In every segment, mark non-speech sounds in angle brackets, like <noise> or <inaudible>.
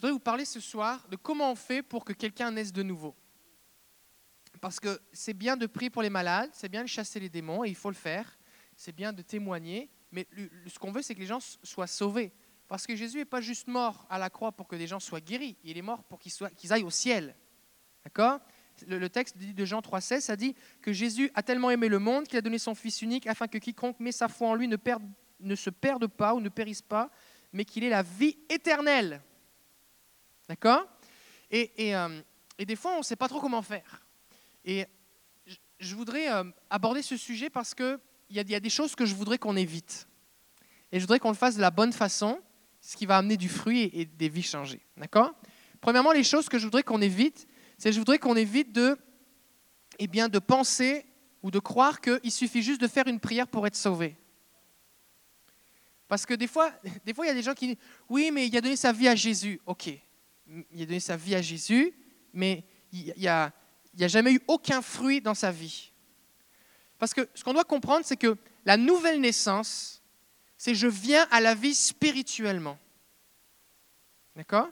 je voudrais vous parler ce soir de comment on fait pour que quelqu'un naisse de nouveau. Parce que c'est bien de prier pour les malades, c'est bien de chasser les démons, et il faut le faire. C'est bien de témoigner, mais ce qu'on veut, c'est que les gens soient sauvés. Parce que Jésus n'est pas juste mort à la croix pour que des gens soient guéris, il est mort pour qu'ils, aillent au ciel. D'accord? Le, texte de Jean 3,16, ça dit que Jésus a tellement aimé le monde qu'il a donné son Fils unique afin que quiconque met sa foi en lui ne se perde pas ou ne périsse pas, mais qu'il ait la vie éternelle. D'accord? Et, euh, et, des fois, on ne sait pas trop comment faire. Et je voudrais euh, aborder ce sujet parce qu'il y, a, y a des choses que je voudrais qu'on évite. Et je voudrais qu'on le fasse de la bonne façon, ce qui va amener du fruit et, des vies changées. D'accord? Premièrement, les choses que je voudrais qu'on évite, c'est je voudrais qu'on évite de, eh bien, de penser ou de croire qu'il suffit juste de faire une prière pour être sauvé. Parce que des fois, <laughs> des fois, il y a des gens qui disent Oui, mais il a donné sa vie à Jésus. Ok, il a donné sa vie à Jésus, mais il n'y a, jamais eu aucun fruit dans sa vie. Parce que ce qu'on doit comprendre, c'est que la nouvelle naissance, c'est je viens à la vie spirituellement. D'accord?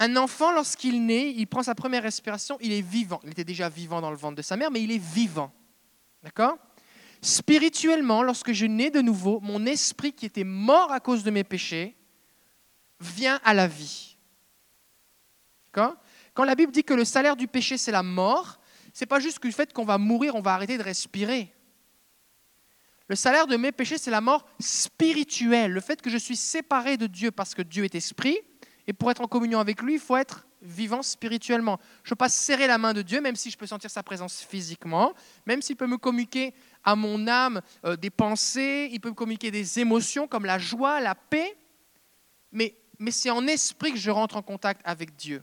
Un enfant, lorsqu'il naît, il prend sa première respiration, il est vivant. Il était déjà vivant dans le ventre de sa mère, mais il est vivant. D'accord? Spirituellement, lorsque je nais de nouveau, mon esprit qui était mort à cause de mes péchés vient à la vie. Quand la Bible dit que le salaire du péché, c'est la mort, ce n'est pas juste le fait qu'on va mourir, on va arrêter de respirer. Le salaire de mes péchés, c'est la mort spirituelle, le fait que je suis séparé de Dieu parce que Dieu est esprit, et pour être en communion avec lui, il faut être vivant spirituellement. Je ne peux pas serrer la main de Dieu, même si je peux sentir sa présence physiquement, même s'il peut me communiquer à mon âme euh, des pensées, il peut me communiquer des émotions comme la joie, la paix, mais c'est en esprit que je rentre en contact avec Dieu.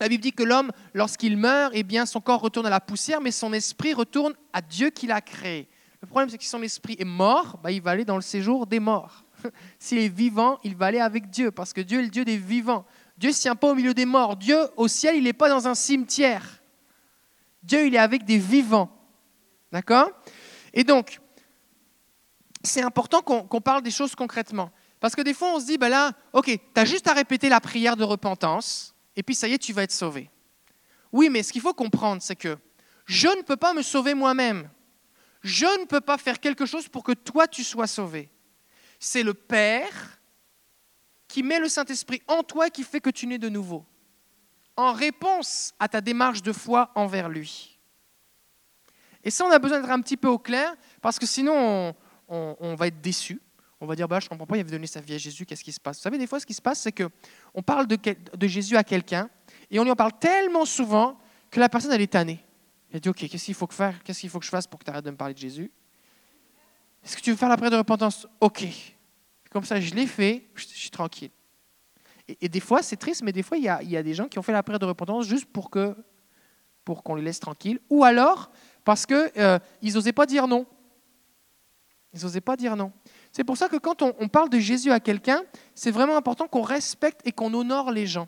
La Bible dit que l'homme, lorsqu'il meurt, eh bien, son corps retourne à la poussière, mais son esprit retourne à Dieu qui l'a créé. Le problème, c'est que si son esprit est mort, bah, il va aller dans le séjour des morts. <laughs> S'il est vivant, il va aller avec Dieu, parce que Dieu est le Dieu des vivants. Dieu ne se tient pas au milieu des morts. Dieu, au ciel, il n'est pas dans un cimetière. Dieu, il est avec des vivants. D'accord? Et donc, c'est important qu'on parle des choses concrètement. Parce que des fois, on se dit, ben là, ok, tu as juste à répéter la prière de repentance et puis ça y est, tu vas être sauvé. Oui, mais ce qu'il faut comprendre, c'est que je ne peux pas me sauver moi-même. Je ne peux pas faire quelque chose pour que toi, tu sois sauvé. C'est le Père qui met le Saint-Esprit en toi et qui fait que tu nais de nouveau, en réponse à ta démarche de foi envers lui. Et ça, on a besoin d'être un petit peu au clair, parce que sinon, on, va être déçu on va dire, bah, je ne comprends pas, il avait donné sa vie à Jésus, qu'est-ce qui se passe? Vous savez, des fois, ce qui se passe, c'est qu'on parle de, Jésus à quelqu'un, et on lui en parle tellement souvent que la personne, elle est tannée. Elle dit, OK, qu'est-ce qu'il faut que faire? Qu'est-ce qu'il faut que je fasse pour que tu arrêtes de me parler de Jésus? Est-ce que tu veux faire la prière de repentance? OK. Comme ça, je l'ai fait, je, suis tranquille. Et, des fois, c'est triste, mais des fois, il y, a, des gens qui ont fait la prière de repentance juste pour pour qu'on les laisse tranquilles, ou alors parce qu'ils euh, n'osaient pas dire non. Ils n'osaient pas dire non. C'est pour ça que quand on, parle de Jésus à quelqu'un, c'est vraiment important qu'on respecte et qu'on honore les gens.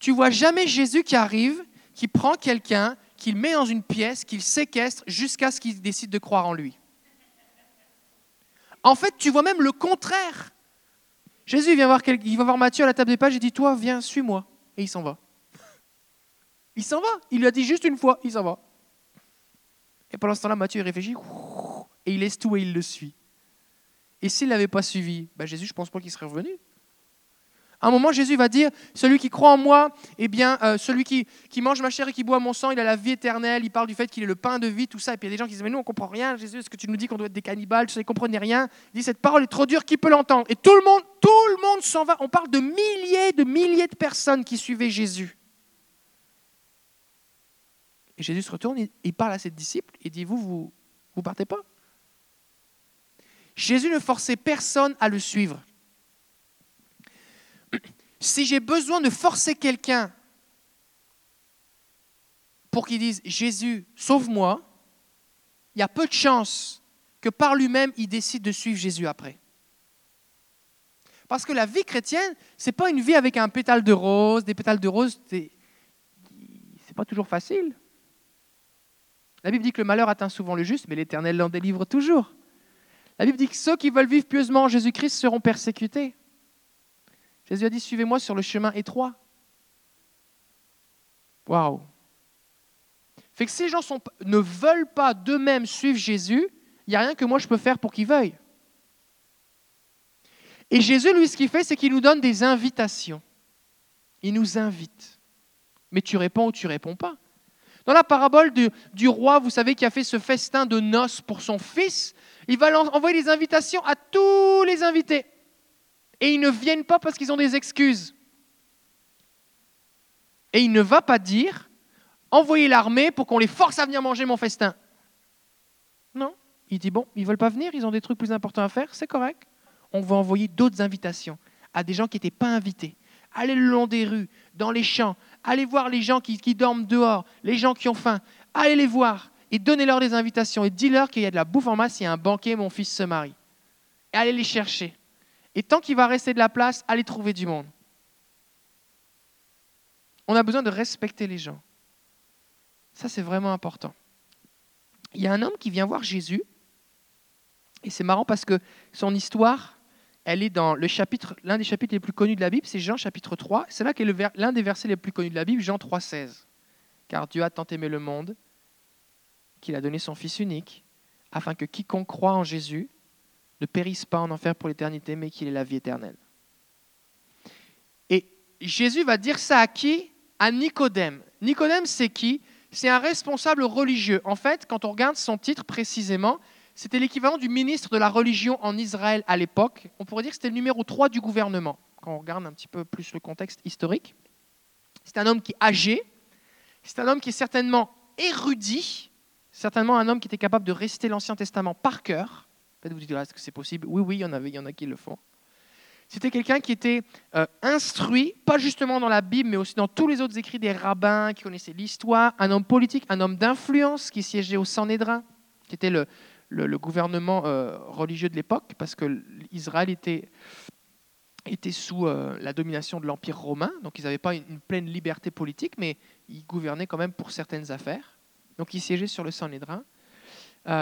Tu vois jamais Jésus qui arrive, qui prend quelqu'un, qu'il met dans une pièce, qu'il séquestre jusqu'à ce qu'il décide de croire en lui. En fait, tu vois même le contraire. Jésus vient voir, il va voir Matthieu à la table des pages et dit Toi, viens, suis-moi. Et il s'en va. <laughs> Il s'en va. Il lui a dit juste une fois, il s'en va. Et pendant ce temps-là, Matthieu réfléchit et il laisse tout et il le suit. Et s'il ne l'avait pas suivi, ben Jésus, je pense pas qu'il serait revenu. À un moment, Jésus va dire, celui qui croit en moi, eh bien, euh, celui qui, mange ma chair et qui boit mon sang, il a la vie éternelle. Il parle du fait qu'il est le pain de vie, tout ça. Et puis il y a des gens qui disent, mais nous, on comprend rien. Jésus, est-ce que tu nous dis qu'on doit être des cannibales Tu ne comprenez rien. Il dit, cette parole est trop dure, qui peut l'entendre? Et tout le monde, tout le monde s'en va. On parle de milliers, de milliers de personnes qui suivaient Jésus. Et Jésus se retourne, il parle à ses disciples, et dit, vous, vous ne partez pas? Jésus ne forçait personne à le suivre. Si j'ai besoin de forcer quelqu'un pour qu'il dise Jésus, sauve-moi, il y a peu de chances que par lui-même, il décide de suivre Jésus après. Parce que la vie chrétienne, ce n'est pas une vie avec un pétale de rose, des pétales de rose, c'est pas toujours facile. La Bible dit que le malheur atteint souvent le juste, mais l'Éternel l'en délivre toujours. La Bible dit que ceux qui veulent vivre pieusement en Jésus-Christ seront persécutés. Jésus a dit, suivez-moi sur le chemin étroit. Waouh. Fait que si les gens ne veulent pas d'eux-mêmes suivre Jésus, il n'y a rien que moi je peux faire pour qu'ils veuillent. Et Jésus, lui, ce qu'il fait, c'est qu'il nous donne des invitations. Il nous invite. Mais tu réponds ou tu réponds pas. Dans la parabole du roi, vous savez, qui a fait ce festin de noces pour son fils, il va envoyer des invitations à tous les invités. Et ils ne viennent pas parce qu'ils ont des excuses. Et il ne va pas dire, envoyez l'armée pour qu'on les force à venir manger mon festin. Non, il dit, bon, ils ne veulent pas venir, ils ont des trucs plus importants à faire, c'est correct. On va envoyer d'autres invitations à des gens qui n'étaient pas invités. Allez le long des rues, dans les champs, allez voir les gens qui, dorment dehors, les gens qui ont faim, allez les voir et donnez-leur des invitations et dis-leur qu'il y a de la bouffe en masse, il y a un banquet, mon fils se marie. Et allez les chercher. Et tant qu'il va rester de la place, allez trouver du monde. On a besoin de respecter les gens. Ça, c'est vraiment important. Il y a un homme qui vient voir Jésus, et c'est marrant parce que son histoire, elle est dans le chapitre, l'un des chapitres les plus connus de la Bible, c'est Jean chapitre 3. C'est là qu'est l'un des versets les plus connus de la Bible, Jean 3,16. Car Dieu a tant aimé le monde qu'il a donné son Fils unique, afin que quiconque croit en Jésus ne périsse pas en enfer pour l'éternité, mais qu'il ait la vie éternelle. Et Jésus va dire ça à qui? À Nicodème. Nicodème, c'est qui? C'est un responsable religieux. En fait, quand on regarde son titre précisément, c'était l'équivalent du ministre de la religion en Israël à l'époque. On pourrait dire que c'était le numéro 3 du gouvernement, quand on regarde un petit peu plus le contexte historique. C'est un homme qui est âgé, c'est un homme qui est certainement érudit, certainement un homme qui était capable de réciter l'Ancien Testament par cœur. Peut-être vous dites, est-ce que c'est possible? Oui, oui, il y en avait, il y en a qui le font. C'était quelqu'un qui était euh, instruit, pas justement dans la Bible, mais aussi dans tous les autres écrits des rabbins, qui connaissaient l'histoire, un homme politique, un homme d'influence qui siégeait au Sanhédrin, qui était le, le, gouvernement euh, religieux de l'époque, parce que Israël était, était sous euh, la domination de l'Empire romain, donc ils n'avaient pas une, pleine liberté politique, mais ils gouvernaient quand même pour certaines affaires. Donc il siégeait sur le Sanhédrin.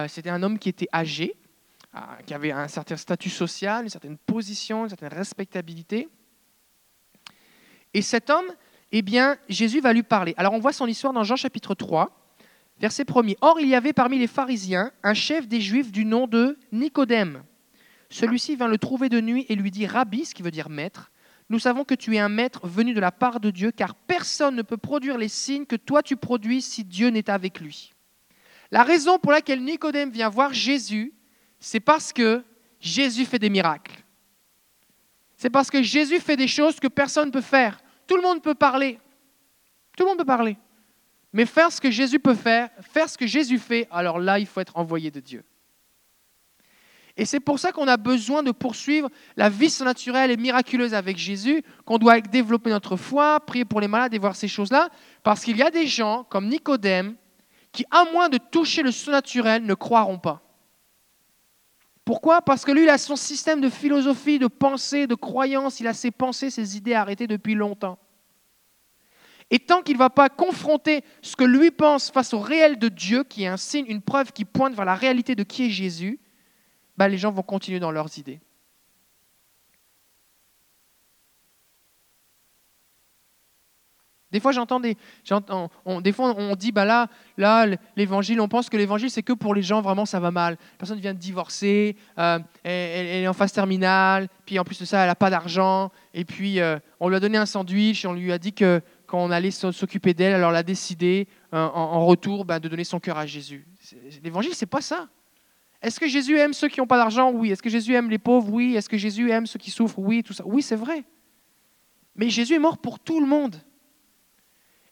C'était un homme qui était âgé, qui avait un certain statut social, une certaine position, une certaine respectabilité. Et cet homme, eh bien, Jésus va lui parler. Alors on voit son histoire dans Jean chapitre 3, verset 1 Or il y avait parmi les pharisiens un chef des Juifs du nom de Nicodème. Celui-ci vint le trouver de nuit et lui dit Rabbi, ce qui veut dire maître, nous savons que tu es un maître venu de la part de Dieu, car personne ne peut produire les signes que toi tu produis si Dieu n'est avec lui. La raison pour laquelle Nicodème vient voir Jésus, c'est parce que Jésus fait des miracles. C'est parce que Jésus fait des choses que personne ne peut faire. Tout le monde peut parler. Tout le monde peut parler. Mais faire ce que Jésus peut faire, faire ce que Jésus fait, alors là, il faut être envoyé de Dieu. Et c'est pour ça qu'on a besoin de poursuivre la vie surnaturelle et miraculeuse avec Jésus, qu'on doit développer notre foi, prier pour les malades et voir ces choses-là, parce qu'il y a des gens comme Nicodème qui, à moins de toucher le surnaturel, ne croiront pas. Pourquoi? Parce que lui, il a son système de philosophie, de pensée, de croyance, il a ses pensées, ses idées arrêtées depuis longtemps. Et tant qu'il ne va pas confronter ce que lui pense face au réel de Dieu, qui est un signe, une preuve qui pointe vers la réalité de qui est Jésus, bah, les gens vont continuer dans leurs idées. Des fois, j'entends des, on, des fois, on dit, bah là, là, l'évangile, on pense que l'évangile, c'est que pour les gens, vraiment, ça va mal. La personne vient de divorcer, euh, elle, est en phase terminale, puis en plus de ça, elle n'a pas d'argent, et puis euh, on lui a donné un sandwich, on lui a dit que quand on allait s'occuper d'elle, alors elle a décidé, euh, en, retour, bah, de donner son cœur à Jésus. L'évangile, c'est pas ça. Est-ce que Jésus aime ceux qui n'ont pas d'argent? Oui. Est-ce que Jésus aime les pauvres? Oui. Est-ce que Jésus aime ceux qui souffrent? Oui, tout ça. Oui, c'est vrai. Mais Jésus est mort pour tout le monde.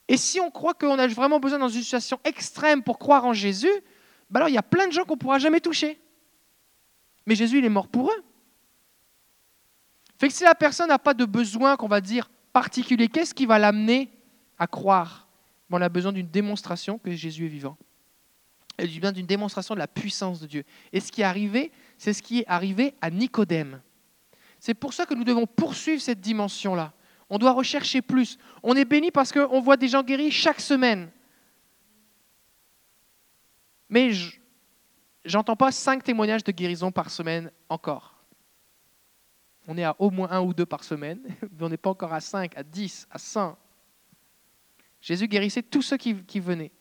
Et si on croit qu'on a vraiment besoin dans une situation extrême pour croire en Jésus, ben alors il y a plein de gens qu'on ne pourra jamais toucher. Mais Jésus, il est mort pour eux. Fait que si la personne n'a pas de besoin, qu'on va dire, particulier, qu'est-ce qui va l'amener à croire On a besoin d'une démonstration que Jésus est vivant? A besoin d'une démonstration de la puissance de Dieu. Et ce qui est arrivé, c'est ce qui est arrivé à Nicodème. C'est pour ça que nous devons poursuivre cette dimension-là. On doit rechercher plus. On est béni parce qu'on voit des gens guéris chaque semaine. Mais j'entends pas cinq témoignages de guérison par semaine encore. On est à au moins un ou deux par semaine, <laughs> mais on n'est pas encore à 5, à 10, à 100. Jésus guérissait tous ceux qui, venaient.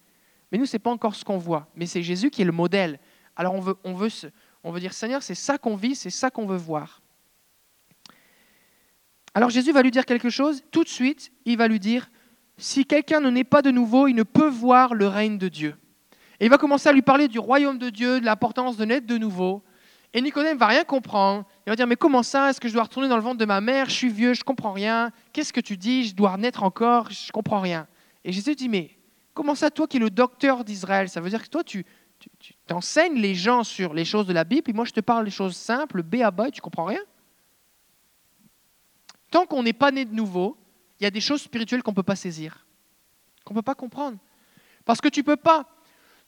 Mais nous, ce n'est pas encore ce qu'on voit, mais c'est Jésus qui est le modèle. Alors on veut, on veut, on veut dire, Seigneur, c'est ça qu'on vit, c'est ça qu'on veut voir. Alors Jésus va lui dire quelque chose, tout de suite, il va lui dire, si quelqu'un ne naît pas de nouveau, il ne peut voir le règne de Dieu. Et il va commencer à lui parler du royaume de Dieu, de l'importance de naître de nouveau. Et Nicodème va rien comprendre. Il va dire, mais comment ça? Est-ce que je dois retourner dans le ventre de ma mère? Je suis vieux, je comprends rien. Qu'est-ce que tu dis? Je dois naître encore Je comprends rien. Et Jésus dit, mais comment ça, toi qui es le docteur d'Israël? Ça veut dire que toi, tu, tu, t'enseignes les gens sur les choses de la Bible, et moi je te parle des choses simples, B à bas, et tu comprends rien Tant qu'on n'est pas né de nouveau, il y a des choses spirituelles qu'on ne peut pas saisir, qu'on ne peut pas comprendre. Parce que tu ne peux pas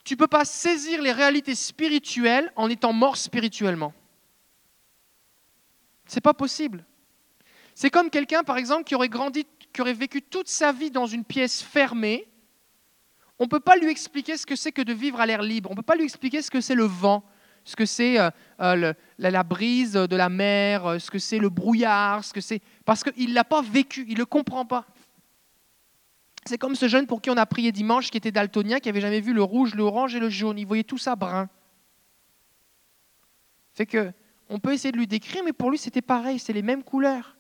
tu peux pas saisir les réalités spirituelles en étant mort spirituellement. C'est pas possible. C'est comme quelqu'un, par exemple, qui aurait grandi, qui aurait vécu toute sa vie dans une pièce fermée. On ne peut pas lui expliquer ce que c'est que de vivre à l'air libre. On ne peut pas lui expliquer ce que c'est le vent, ce que c'est euh, euh, la, brise de la mer, euh, ce que c'est le brouillard, ce que c'est parce qu'il ne l'a pas vécu, il ne le comprend pas. C'est comme ce jeune pour qui on a prié dimanche, qui était daltonien, qui n'avait jamais vu le rouge, l'orange et le jaune. Il voyait tout ça brun. Fait que on peut essayer de lui décrire, mais pour lui c'était pareil, c'est les mêmes couleurs.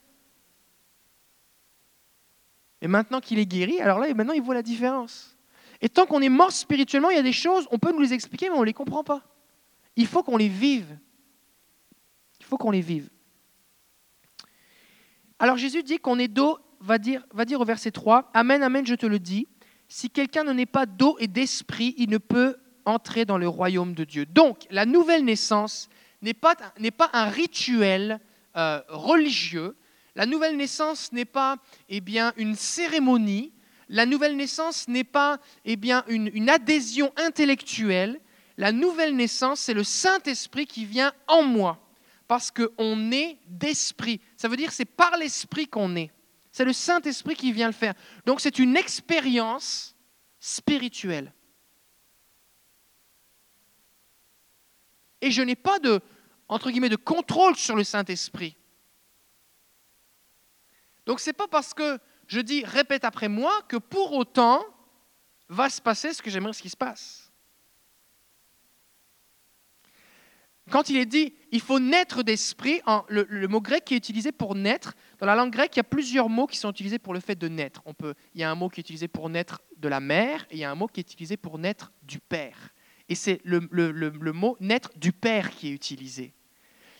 Et maintenant qu'il est guéri, alors là, maintenant il voit la différence. Et tant qu'on est mort spirituellement, il y a des choses, on peut nous les expliquer, mais on ne les comprend pas. Il faut qu'on les vive. Il faut qu'on les vive. Alors Jésus dit qu'on est d'eau va dire, va dire au verset 3, Amen, Amen, je te le dis, si quelqu'un ne n'est pas d'eau et d'esprit, il ne peut entrer dans le royaume de Dieu. Donc, la nouvelle naissance n'est pas, pas un rituel euh, religieux, la nouvelle naissance n'est pas eh bien, une cérémonie, la nouvelle naissance n'est pas eh bien, une, une adhésion intellectuelle, la nouvelle naissance, c'est le Saint-Esprit qui vient en moi, parce qu'on est d'esprit. Ça veut dire c'est par l'Esprit qu'on est. C'est le Saint-Esprit qui vient le faire. Donc c'est une expérience spirituelle. Et je n'ai pas de, entre guillemets, de contrôle sur le Saint-Esprit. Donc ce n'est pas parce que je dis répète après moi que pour autant va se passer ce que j'aimerais ce qui se passe. Quand il est dit il faut naître d'esprit, le, mot grec qui est utilisé pour naître, dans la langue grecque, il y a plusieurs mots qui sont utilisés pour le fait de naître. Il y a un mot qui est utilisé pour naître de la mère et il y a un mot qui est utilisé pour naître du père. Et c'est le, le mot naître du père qui est utilisé.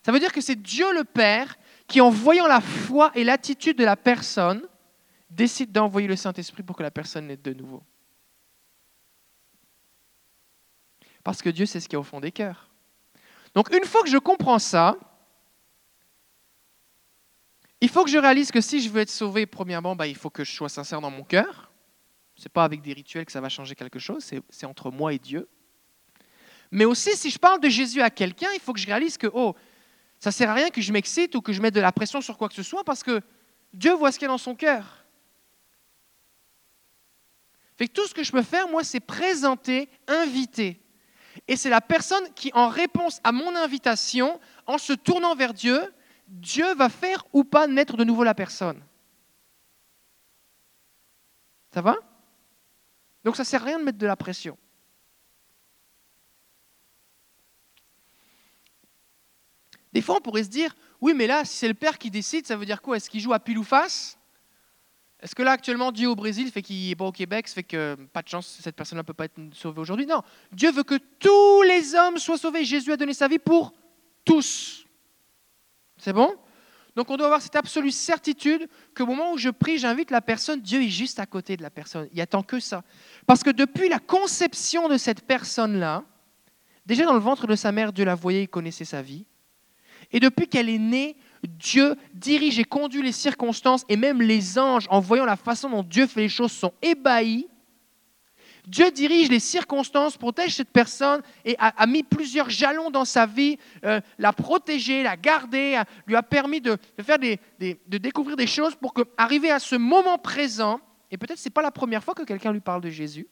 Ça veut dire que c'est Dieu le Père qui, en voyant la foi et l'attitude de la personne, décide d'envoyer le Saint-Esprit pour que la personne naisse de nouveau. Parce que Dieu sait ce qu'il y a au fond des cœurs. Donc une fois que je comprends ça, il faut que je réalise que si je veux être sauvé, premièrement, bah, il faut que je sois sincère dans mon cœur. Ce n'est pas avec des rituels que ça va changer quelque chose, c'est entre moi et Dieu. Mais aussi, si je parle de Jésus à quelqu'un, il faut que je réalise que, oh, ça ne sert à rien que je m'excite ou que je mette de la pression sur quoi que ce soit, parce que Dieu voit ce qu'il y a dans son cœur. Fait que tout ce que je peux faire, moi, c'est présenter, inviter. Et c'est la personne qui, en réponse à mon invitation, en se tournant vers Dieu, Dieu va faire ou pas naître de nouveau la personne. Ça va? Donc ça ne sert à rien de mettre de la pression. Des fois, on pourrait se dire, oui, mais là, si c'est le père qui décide, ça veut dire quoi? Est-ce qu'il joue à pile ou face? Est-ce que là, actuellement, Dieu au Brésil fait qu'il n'est pas au Québec, ça fait que pas de chance, cette personne-là ne peut pas être sauvée aujourd'hui? Non. Dieu veut que tous les hommes soient sauvés. Jésus a donné sa vie pour tous. C'est bon? Donc on doit avoir cette absolue certitude qu'au moment où je prie, j'invite la personne, Dieu est juste à côté de la personne. Il attend que ça. Parce que depuis la conception de cette personne-là, déjà dans le ventre de sa mère, Dieu la voyait, il connaissait sa vie. Et depuis qu'elle est née, Dieu dirige et conduit les circonstances et même les anges, en voyant la façon dont Dieu fait les choses, sont ébahis. Dieu dirige les circonstances, protège cette personne et a, mis plusieurs jalons dans sa vie, euh, l'a protégée, l'a gardée, lui a permis de, faire de découvrir des choses pour qu'arriver à ce moment présent, et peut-être ce n'est pas la première fois que quelqu'un lui parle de Jésus,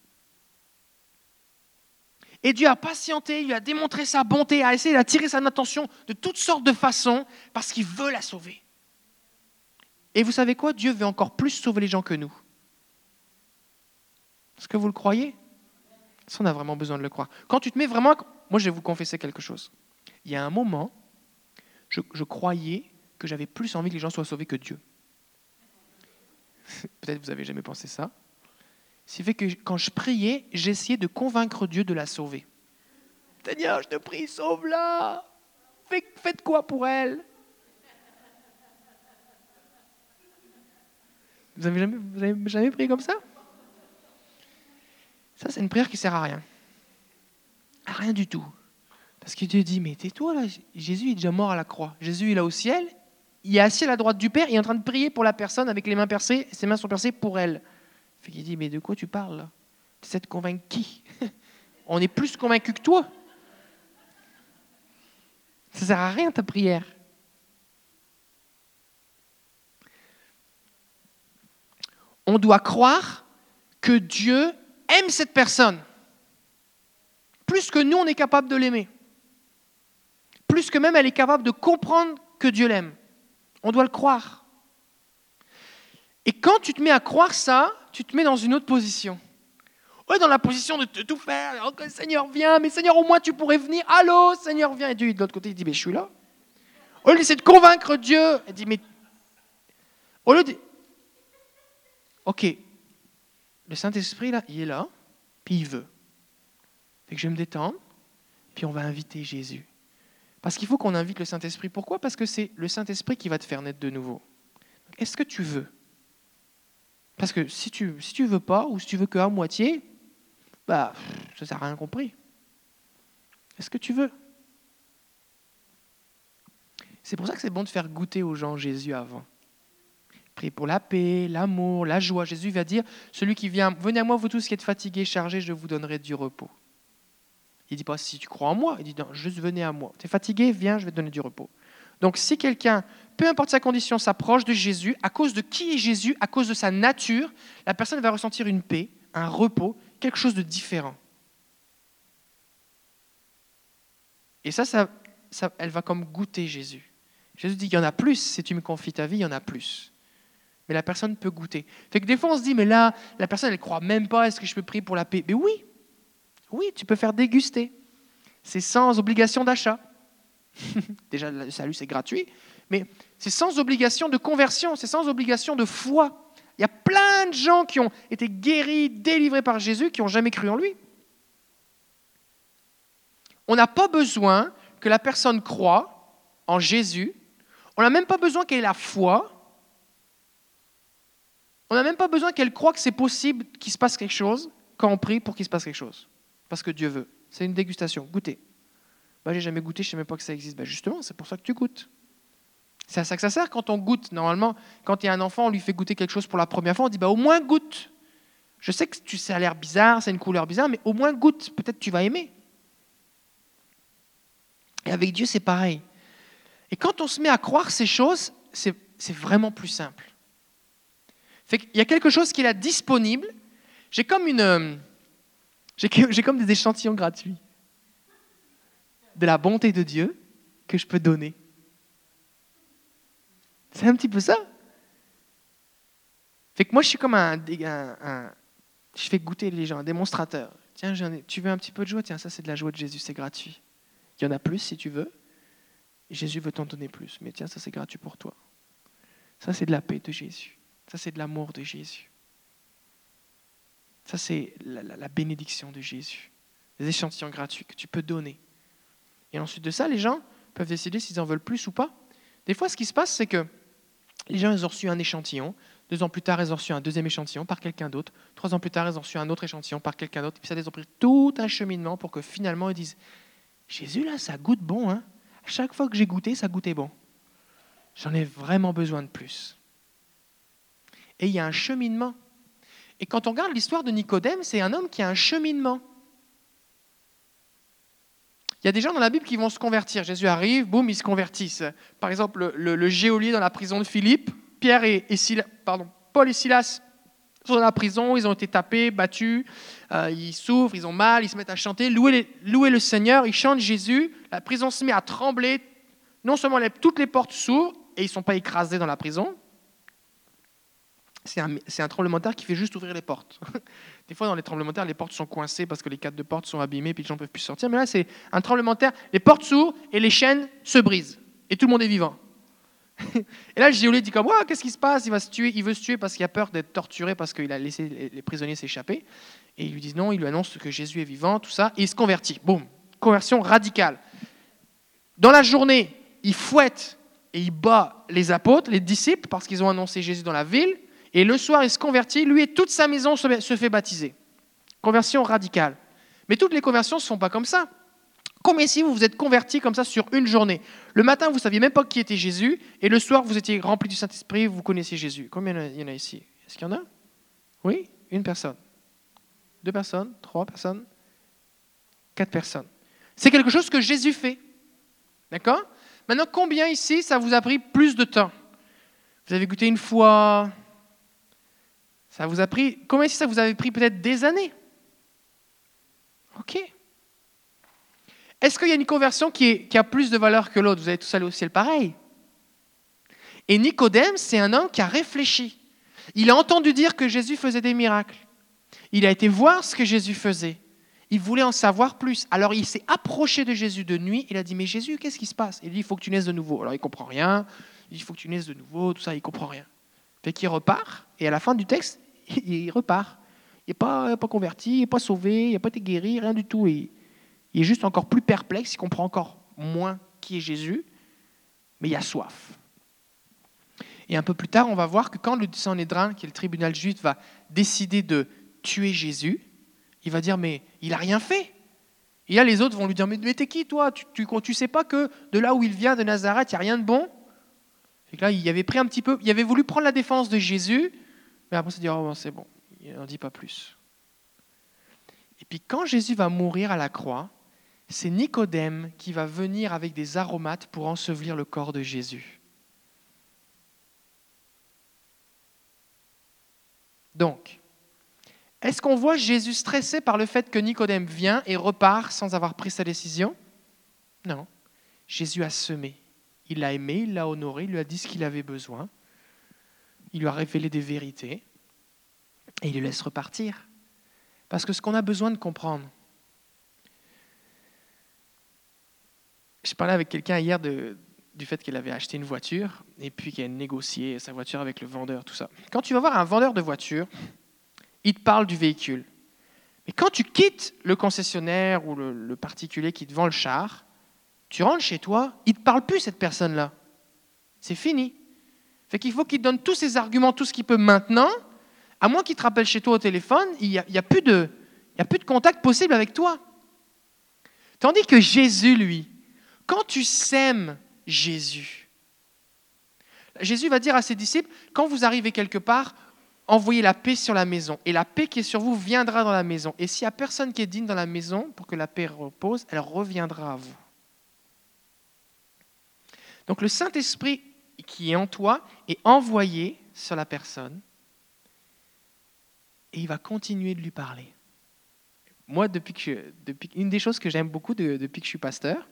et Dieu a patienté, il a démontré sa bonté, a essayé d'attirer son attention de toutes sortes de façons parce qu'il veut la sauver. Et vous savez quoi? Dieu veut encore plus sauver les gens que nous. Est-ce que vous le croyez? Ça, on a vraiment besoin de le croire? Quand tu te mets vraiment... Moi, je vais vous confesser quelque chose. Il y a un moment, je, je croyais que j'avais plus envie que les gens soient sauvés que Dieu. <laughs> Peut-être vous avez jamais pensé ça. C'est fait que quand je priais, j'essayais de convaincre Dieu de la sauver. Seigneur, je te prie, sauve-la. Faites quoi pour elle? Vous avez jamais, prié comme ça? Ça, c'est une prière qui sert à rien. À rien du tout. Parce que Dieu dit, mais tais-toi là, Jésus est déjà mort à la croix. Jésus, est au ciel, il est assis à la droite du Père, il est en train de prier pour la personne avec les mains percées, ses mains sont percées pour elle. Fait qu'il dit, mais de quoi tu parles? Là Tu essaies de convaincre qui? <laughs> On est plus convaincu que toi. Ça sert à rien ta prière. On doit croire que Dieu aime cette personne plus que nous on est capable de l'aimer. Plus que même elle est capable de comprendre que Dieu l'aime. On doit le croire. Et quand tu te mets à croire ça, tu te mets dans une autre position. Ouais, dans la position de tout faire. Oh, Seigneur, viens, mais Seigneur, au moins tu pourrais venir. Allô, Seigneur, viens. Et Dieu, de l'autre côté, il dit, mais je suis là. Au lieu d'essayer de convaincre Dieu, il dit, mais. Au lieu de. Ok, le Saint-Esprit, là, il est là, puis il veut. Fait que je vais me détendre, puis on va inviter Jésus. Parce qu'il faut qu'on invite le Saint-Esprit. Pourquoi? Parce que c'est le Saint-Esprit qui va te faire naître de nouveau. Est-ce que tu veux Parce que si tu si tu veux pas, ou si tu veux que à moitié, bah, ça sert à rien compris. Est-ce que tu veux? C'est pour ça que c'est bon de faire goûter aux gens Jésus avant. Priez pour la paix, l'amour, la joie. Jésus va dire, celui qui vient, venez à moi, vous tous qui êtes fatigués, chargés, je vous donnerai du repos. Il dit pas si tu crois en moi, il dit juste venez à moi. Tu es fatigué, viens, je vais te donner du repos. Donc si quelqu'un, peu importe sa condition, s'approche de Jésus, à cause de qui est Jésus, à cause de sa nature, la personne va ressentir une paix, un repos, quelque chose de différent. Et ça, ça, elle va comme goûter Jésus. Jésus dit, il y en a plus, si tu me confies ta vie, il y en a plus. Mais la personne peut goûter. Fait que des fois, on se dit, mais là, la personne, elle ne croit même pas, est-ce que je peux prier pour la paix? Mais oui, oui, tu peux faire déguster. C'est sans obligation d'achat. <laughs> Déjà, le salut, c'est gratuit, mais c'est sans obligation de conversion, c'est sans obligation de foi. Il y a plein de gens qui ont été guéris, délivrés par Jésus, qui n'ont jamais cru en lui. On n'a pas besoin que la personne croie en Jésus. On n'a même pas besoin qu'elle ait la foi. On n'a même pas besoin qu'elle croie que c'est possible qu'il se passe quelque chose quand on prie pour qu'il se passe quelque chose parce que Dieu veut. C'est une dégustation. Goûtez. Bah, j'ai jamais goûté, je ne sais même pas que ça existe. Bah, justement, c'est pour ça que tu goûtes. C'est à ça que ça sert quand on goûte. Normalement, quand il y a un enfant, on lui fait goûter quelque chose pour la première fois, on dit bah, au moins goûte. Je sais que ça a l'air bizarre, c'est une couleur bizarre, mais au moins goûte. Peut-être tu vas aimer. Et avec Dieu, c'est pareil. Et quand on se met à croire ces choses, c'est vraiment plus simple. Il y a quelque chose qui est là disponible. J'ai comme une euh, j'ai comme des échantillons gratuits de la bonté de Dieu que je peux donner. C'est un petit peu ça. Fait que moi, je suis comme un, je fais goûter les gens, un démonstrateur. Tiens, tu veux un petit peu de joie? Tiens, ça c'est de la joie de Jésus, c'est gratuit. Il y en a plus si tu veux. Jésus veut t'en donner plus. Mais tiens, ça c'est gratuit pour toi. Ça c'est de la paix de Jésus. Ça c'est de l'amour de Jésus. Ça, c'est la, bénédiction de Jésus. Des échantillons gratuits que tu peux donner. Et ensuite de ça, les gens peuvent décider s'ils en veulent plus ou pas. Des fois, ce qui se passe, c'est que les gens, ils ont reçu un échantillon. Deux ans plus tard, ils ont reçu un deuxième échantillon par quelqu'un d'autre. Trois ans plus tard, ils ont reçu un autre échantillon par quelqu'un d'autre. Puis ça, ils ont pris tout un cheminement pour que finalement, ils disent Jésus, là, ça goûte bon. Hein à chaque fois que j'ai goûté, ça goûtait bon. J'en ai vraiment besoin de plus. Et il y a un cheminement. Et quand on regarde l'histoire de Nicodème, c'est un homme qui a un cheminement. Il y a des gens dans la Bible qui vont se convertir. Jésus arrive, boum, ils se convertissent. Par exemple, le, geôlier dans la prison de Philippe, Pierre et, Paul et Silas sont dans la prison, ils ont été tapés, battus, euh, ils souffrent, ils ont mal, ils se mettent à chanter, louer, le Seigneur, ils chantent Jésus, la prison se met à trembler, non seulement toutes les portes s'ouvrent et ils ne sont pas écrasés dans la prison, c'est un, tremblement de terre qui fait juste ouvrir les portes. <laughs> Des fois, dans les tremblements de terre, les portes sont coincées parce que les cadres de porte sont abîmés, puis les gens ne peuvent plus sortir. Mais là, c'est un tremblement de terre, les portes s'ouvrent et les chaînes se brisent. Et tout le monde est vivant. <laughs> et là, le dit comme, qu'est-ce qui se passe? Il va se tuer, il veut se tuer parce qu'il a peur d'être torturé parce qu'il a laissé les prisonniers s'échapper. Et ils lui disent non, il lui annonce que Jésus est vivant, tout ça, et il se convertit. Boum, conversion radicale. Dans la journée, il fouette et il bat les apôtres, les disciples, parce qu'ils ont annoncé Jésus dans la ville. Et le soir, il se convertit, lui et toute sa maison se fait baptiser. Conversion radicale. Mais toutes les conversions ne se font pas comme ça. Combien ici vous vous êtes convertis comme ça sur une journée? Le matin, vous ne saviez même pas qui était Jésus, et le soir, vous étiez rempli du Saint-Esprit, vous connaissiez Jésus. Combien il y en a ici? Est-ce qu'il y en a? Oui? Une personne Deux personnes? Trois personnes? Quatre personnes. C'est quelque chose que Jésus fait. D'accord? Maintenant, combien ici, ça vous a pris plus de temps? Vous avez goûté une fois Ça vous a pris. Combien ici, ça vous avait pris peut-être des années? Ok. Est-ce qu'il y a une conversion qui, a plus de valeur que l'autre? Vous allez tous aller au ciel pareil. Et Nicodème, c'est un homme qui a réfléchi. Il a entendu dire que Jésus faisait des miracles. Il a été voir ce que Jésus faisait. Il voulait en savoir plus. Alors il s'est approché de Jésus de nuit. Il a dit, mais Jésus, qu'est-ce qui se passe? Il dit, il faut que tu naisses de nouveau. Alors il comprend rien. Il dit, il faut que tu naisses de nouveau, tout ça, il comprend rien. Fait qu'il repart. Et à la fin du texte, <laughs> il repart. Il n'est pas, converti, il n'est pas sauvé, il n'a pas été guéri, rien du tout. il est juste encore plus perplexe, il comprend encore moins qui est Jésus, mais il a soif. Et un peu plus tard, on va voir que quand le Sanhédrin, qui est le tribunal juif, va décider de tuer Jésus, il va dire, mais il n'a rien fait. Et là, les autres vont lui dire, mais, t'es qui toi? Tu ne sais pas que de là où il vient, de Nazareth, il n'y a rien de bon? Et là, il avait pris un petit peu, il avait voulu prendre la défense de Jésus, mais après, il s'est dit, oh, c'est bon, il n'en dit pas plus. Et puis quand Jésus va mourir à la croix, c'est Nicodème qui va venir avec des aromates pour ensevelir le corps de Jésus. Donc, est-ce qu'on voit Jésus stressé par le fait que Nicodème vient et repart sans avoir pris sa décision? Non. Jésus a semé. Il l'a aimé, il l'a honoré, il lui a dit ce qu'il avait besoin. Il lui a révélé des vérités et il le laisse repartir. Parce que ce qu'on a besoin de comprendre, je parlais avec quelqu'un hier du fait qu'elle avait acheté une voiture et puis qu'elle a négocié sa voiture avec le vendeur, tout ça. Quand tu vas voir un vendeur de voiture, il te parle du véhicule. Mais quand tu quittes le concessionnaire ou le, particulier qui te vend le char, tu rentres chez toi, il ne te parle plus, cette personne-là. C'est fini. Fait qu'il faut qu'il donne tous ses arguments, tout ce qu'il peut maintenant, à moins qu'il te rappelle chez toi au téléphone, il n'y a, de, a plus de contact possible avec toi. Tandis que Jésus, lui, quand tu sèmes Jésus, Jésus va dire à ses disciples, quand vous arrivez quelque part, envoyez la paix sur la maison, et la paix qui est sur vous viendra dans la maison. Et s'il n'y a personne qui est digne dans la maison, pour que la paix repose, elle reviendra à vous. Donc le Saint-Esprit qui est en toi est envoyé sur la personne, et il va continuer de lui parler. Moi, depuis que une des choses que j'aime beaucoup depuis que je suis pasteur,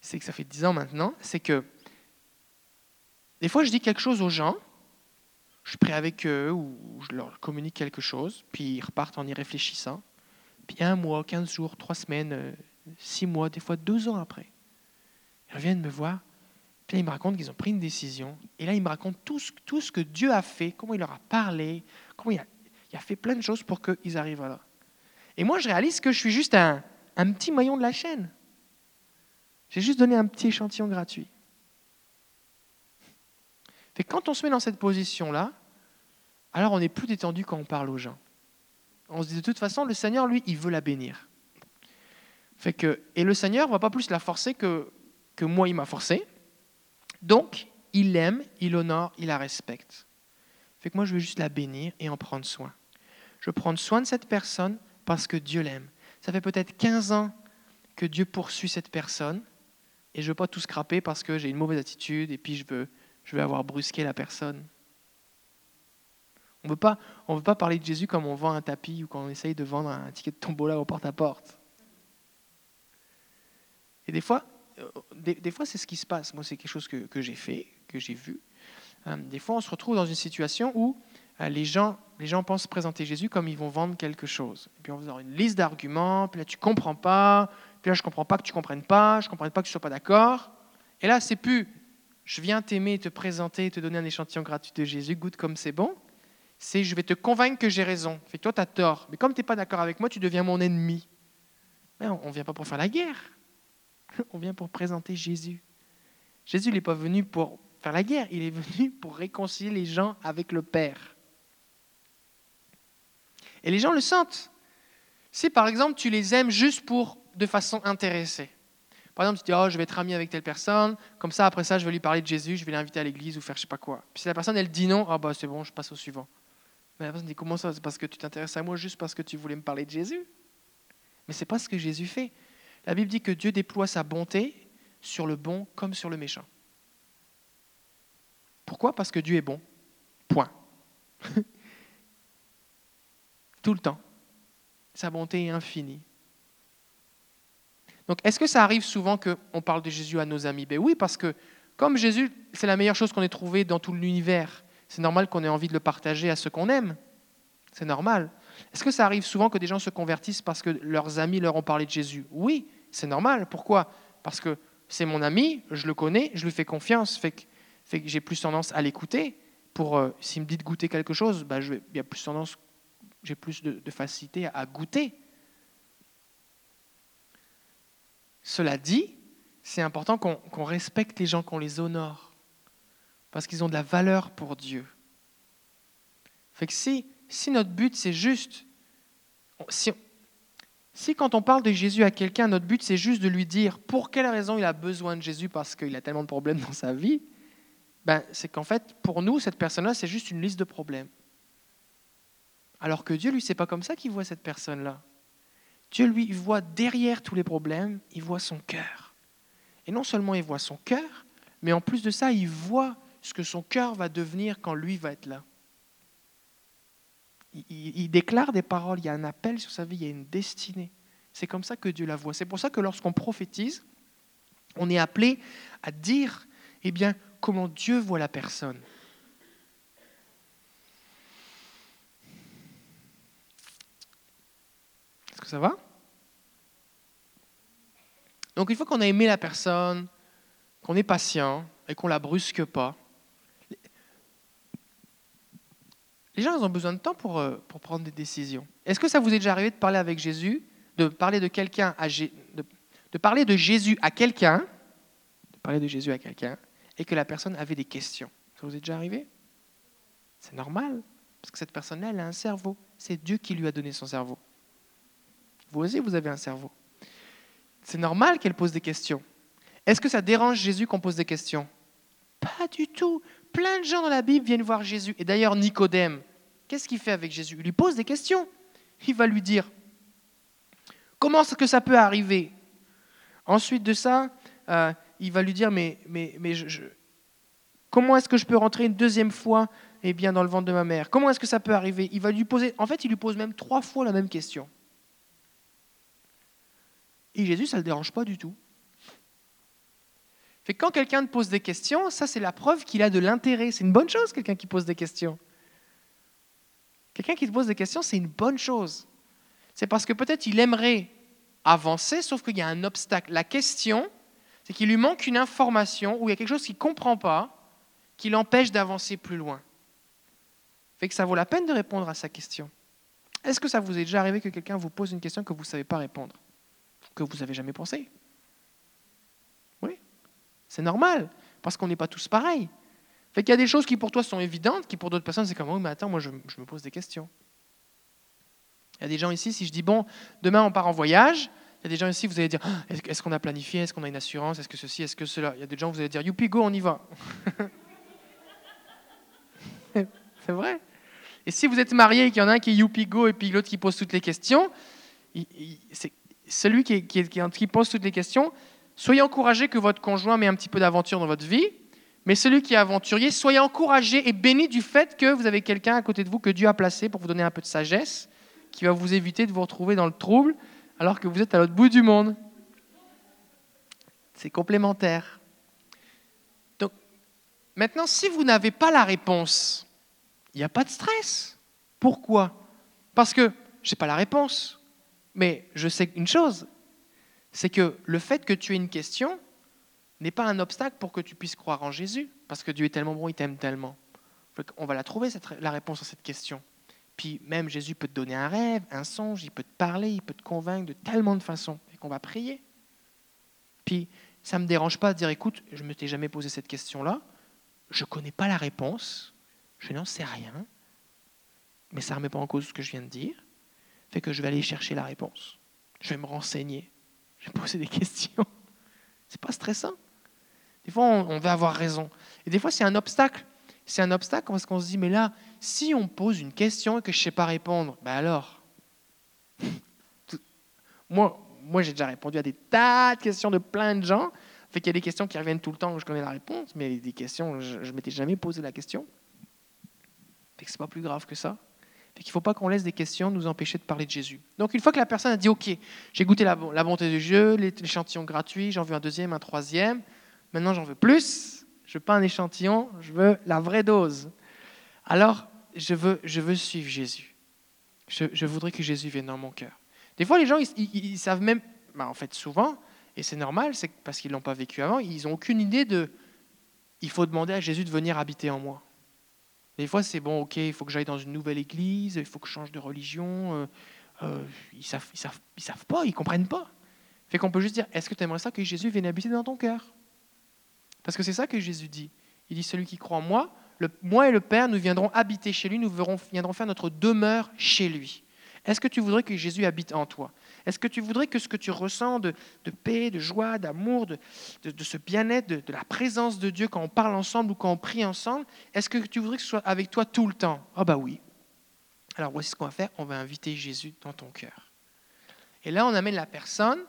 c'est que ça fait dix ans maintenant, c'est que des fois je dis quelque chose aux gens, je prêt avec eux ou je leur communique quelque chose, puis ils repartent en y réfléchissant. Puis un mois, quinze jours, trois semaines, euh, six mois, des fois deux ans après, ils reviennent me voir. Puis là, ils me racontent qu'ils ont pris une décision. Et là, ils me racontent tout ce, que Dieu a fait, comment il leur a parlé, comment il a, il fait plein de choses pour qu'ils arrivent là. Et moi, je réalise que je suis juste un, petit maillon de la chaîne. J'ai juste donné un petit échantillon gratuit. Fait quand on se met dans cette position-là, alors on n'est plus détendu quand on parle aux gens. On se dit de toute façon, le Seigneur, lui, il veut la bénir. Fait et le Seigneur ne va pas plus la forcer que, que moi, il m'a forcé. Donc, il l'aime, il l'honore, il la respecte. Fait que moi, je veux juste la bénir et en prendre soin. Je veux prendre soin de cette personne parce que Dieu l'aime. Ça fait peut-être 15 ans que Dieu poursuit cette personne et je ne veux pas tout scraper parce que j'ai une mauvaise attitude et puis je veux je vais avoir brusqué la personne. On ne veut pas parler de Jésus comme on vend un tapis ou quand on essaye de vendre un ticket de tombola au porte-à-porte. Et des fois, des, fois c'est ce qui se passe. Moi, c'est quelque chose que, j'ai fait, que j'ai vu. Euh, des fois, on se retrouve dans une situation où euh, les gens, les gens pensent présenter Jésus comme ils vont vendre quelque chose. Et puis on va avoir une liste d'arguments, puis là tu comprends pas, puis là je comprends pas que tu comprennes pas, je comprends pas que tu sois pas d'accord. Et là c'est plus je viens t'aimer, te présenter, te donner un échantillon gratuit de Jésus, goûte comme c'est bon. C'est je vais te convaincre que j'ai raison. Fait que toi tu as tort, mais comme tu n'es pas d'accord avec moi, tu deviens mon ennemi. Mais on ne vient pas pour faire la guerre. <laughs> On vient pour présenter Jésus. Jésus n'est pas venu pour faire la guerre, il est venu <laughs> pour réconcilier les gens avec le Père. Et les gens le sentent. Si par exemple tu les aimes juste pour de façon intéressée. Par exemple, tu dis, oh, je vais être ami avec telle personne, comme ça, après ça, je vais lui parler de Jésus, je vais l'inviter à l'église ou faire je sais pas quoi. Puis si la personne, elle dit non, ah bah c'est bon, je passe au suivant. Mais la personne dit, comment ça C'est parce que tu t'intéresses à moi juste parce que tu voulais me parler de Jésus? Mais c'est pas ce que Jésus fait. La Bible dit que Dieu déploie sa bonté sur le bon comme sur le méchant. Pourquoi? Parce que Dieu est bon. Point. <laughs> Tout le temps. Sa bonté est infinie. Donc, est-ce que ça arrive souvent qu'on parle de Jésus à nos amis? Ben oui, parce que comme Jésus, c'est la meilleure chose qu'on ait trouvée dans tout l'univers, c'est normal qu'on ait envie de le partager à ceux qu'on aime. C'est normal. Est-ce que ça arrive souvent que des gens se convertissent parce que leurs amis leur ont parlé de Jésus? Oui, c'est normal. Pourquoi? Parce que c'est mon ami, je le connais, je lui fais confiance, fait que, fait que j'ai plus tendance à l'écouter. Pour euh, s'il me dit de goûter quelque chose, je, il y a plus tendance, j'ai plus de, de facilité à goûter. Cela dit, c'est important qu'on respecte les gens, qu'on les honore, parce qu'ils ont de la valeur pour Dieu. Fait que si, si notre but c'est juste, si, quand on parle de Jésus à quelqu'un, notre but c'est juste de lui dire pour quelle raison il a besoin de Jésus parce qu'il a tellement de problèmes dans sa vie, ben, c'est qu'en fait, pour nous, cette personne-là, c'est juste une liste de problèmes. Alors que Dieu, lui, c'est pas comme ça qu'il voit cette personne-là. Dieu, lui, il voit derrière tous les problèmes, il voit son cœur. Et non seulement il voit son cœur, mais en plus de ça, il voit ce que son cœur va devenir quand lui va être là. Il, déclare des paroles, il y a un appel sur sa vie, il y a une destinée. C'est comme ça que Dieu la voit. C'est pour ça que lorsqu'on prophétise, on est appelé à dire eh bien, comment Dieu voit la personne. Ça va? Donc une fois qu'on a aimé la personne, qu'on est patient et qu'on la brusque pas, les gens ont besoin de temps pour, euh, pour prendre des décisions. Est-ce que ça vous est déjà arrivé de parler avec Jésus, de parler de Jésus à quelqu'un, de parler de Jésus à quelqu'un, et que la personne avait des questions? Ça vous est déjà arrivé? C'est normal, parce que cette personne-là, elle a un cerveau. C'est Dieu qui lui a donné son cerveau. Vous aussi, vous avez un cerveau. C'est normal qu'elle pose des questions. Est-ce que ça dérange Jésus qu'on pose des questions? Pas du tout. Plein de gens dans la Bible viennent voir Jésus. Et d'ailleurs, Nicodème, qu'est-ce qu'il fait avec Jésus? Il lui pose des questions. Il va lui dire, comment est-ce que ça peut arriver? Ensuite de ça, euh, il va lui dire, mais, mais, comment est-ce que je peux rentrer une deuxième fois eh bien, dans le ventre de ma mère? Comment est-ce que ça peut arriver? Il va lui poser, en fait, il lui pose même trois fois la même question. Et Jésus, ça ne le dérange pas du tout. Fait quand quelqu'un te pose des questions, ça c'est la preuve qu'il a de l'intérêt. C'est une bonne chose, quelqu'un qui pose des questions. Quelqu'un qui te pose des questions, c'est une bonne chose. C'est parce que peut-être il aimerait avancer, sauf qu'il y a un obstacle. La question, c'est qu'il lui manque une information ou il y a quelque chose qu'il ne comprend pas qui l'empêche d'avancer plus loin. Fait que ça vaut la peine de répondre à sa question. Est-ce que ça vous est déjà arrivé que quelqu'un vous pose une question que vous ne savez pas répondre? Que vous n'avez jamais pensé? C'est normal, parce qu'on n'est pas tous pareils. Fait qu'il y a des choses qui pour toi sont évidentes, qui pour d'autres personnes c'est comme, oui, mais attends, moi je, me pose des questions. Il y a des gens ici, si je dis, bon, demain on part en voyage, il y a des gens ici, vous allez dire, ah, est-ce qu'on a planifié, est-ce qu'on a une assurance, est-ce que ceci, est-ce que cela? Il y a des gens, vous allez dire, youpi, go, on y va. <laughs> c'est vrai. Et si vous êtes marié et qu'il y en a un qui est youpi, go, et puis l'autre qui pose toutes les questions, c'est celui qui, qui, pose toutes les questions, soyez encouragé que votre conjoint met un petit peu d'aventure dans votre vie, mais celui qui est aventurier, soyez encouragé et béni du fait que vous avez quelqu'un à côté de vous que Dieu a placé pour vous donner un peu de sagesse, qui va vous éviter de vous retrouver dans le trouble alors que vous êtes à l'autre bout du monde. C'est complémentaire. Donc, maintenant, si vous n'avez pas la réponse, il n'y a pas de stress. Pourquoi? Parce que je n'ai pas la réponse. Mais je sais une chose, c'est que le fait que tu aies une question n'est pas un obstacle pour que tu puisses croire en Jésus, parce que Dieu est tellement bon, il t'aime tellement. On va la trouver, la réponse à cette question. Puis même Jésus peut te donner un rêve, un songe, il peut te parler, il peut te convaincre de tellement de façons, et qu'on va prier. Puis ça ne me dérange pas de dire, écoute, je ne me t'ai jamais posé cette question-là, je ne connais pas la réponse, je n'en sais rien, mais ça ne remet pas en cause ce que je viens de dire, fait que je vais aller chercher la réponse. Je vais me renseigner, je vais poser des questions. <laughs> C'est pas stressant. Des fois, on veut avoir raison. Et des fois, c'est un obstacle. C'est un obstacle parce qu'on se dit, mais là, si on pose une question et que je ne sais pas répondre, ben alors, <laughs> moi, moi j'ai déjà répondu à des tas de questions de plein de gens. Fait qu'il y a des questions qui reviennent tout le temps où je connais la réponse, mais des questions, je ne m'étais jamais posé la question. Fait que c'est pas plus grave que ça. Fait qu'il ne faut pas qu'on laisse des questions nous empêcher de parler de Jésus. Donc une fois que la personne a dit OK, j'ai goûté la, bonté de Dieu, l'échantillon gratuit, j'en veux un deuxième, un troisième, maintenant j'en veux plus, je veux pas un échantillon, je veux la vraie dose. Alors je veux, je veux suivre Jésus. Je, voudrais que Jésus vienne dans mon cœur. Des fois les gens, ils, savent même, ben, en fait souvent, et c'est normal, c'est parce qu'ils ne l'ont pas vécu avant, ils n'ont aucune idée de, il faut demander à Jésus de venir habiter en moi. Des fois, c'est bon, ok, il faut que j'aille dans une nouvelle église, il faut que je change de religion. Euh, euh, ils ne savent, ils savent, ils savent pas, ils ne comprennent pas. Fait qu'on peut juste dire, est-ce que tu aimerais ça que Jésus vienne habiter dans ton cœur? Parce que c'est ça que Jésus dit. Il dit, celui qui croit en moi, moi et le Père, nous viendrons habiter chez lui, nous viendrons faire notre demeure chez lui. Est-ce que tu voudrais que Jésus habite en toi? Est-ce que tu voudrais que ce que tu ressens de, paix, de joie, d'amour, de, ce bien-être, de, la présence de Dieu quand on parle ensemble ou quand on prie ensemble, est-ce que tu voudrais que ce soit avec toi tout le temps? Ah bah oui. Alors voici ce qu'on va faire, on va inviter Jésus dans ton cœur. Et là, on amène la personne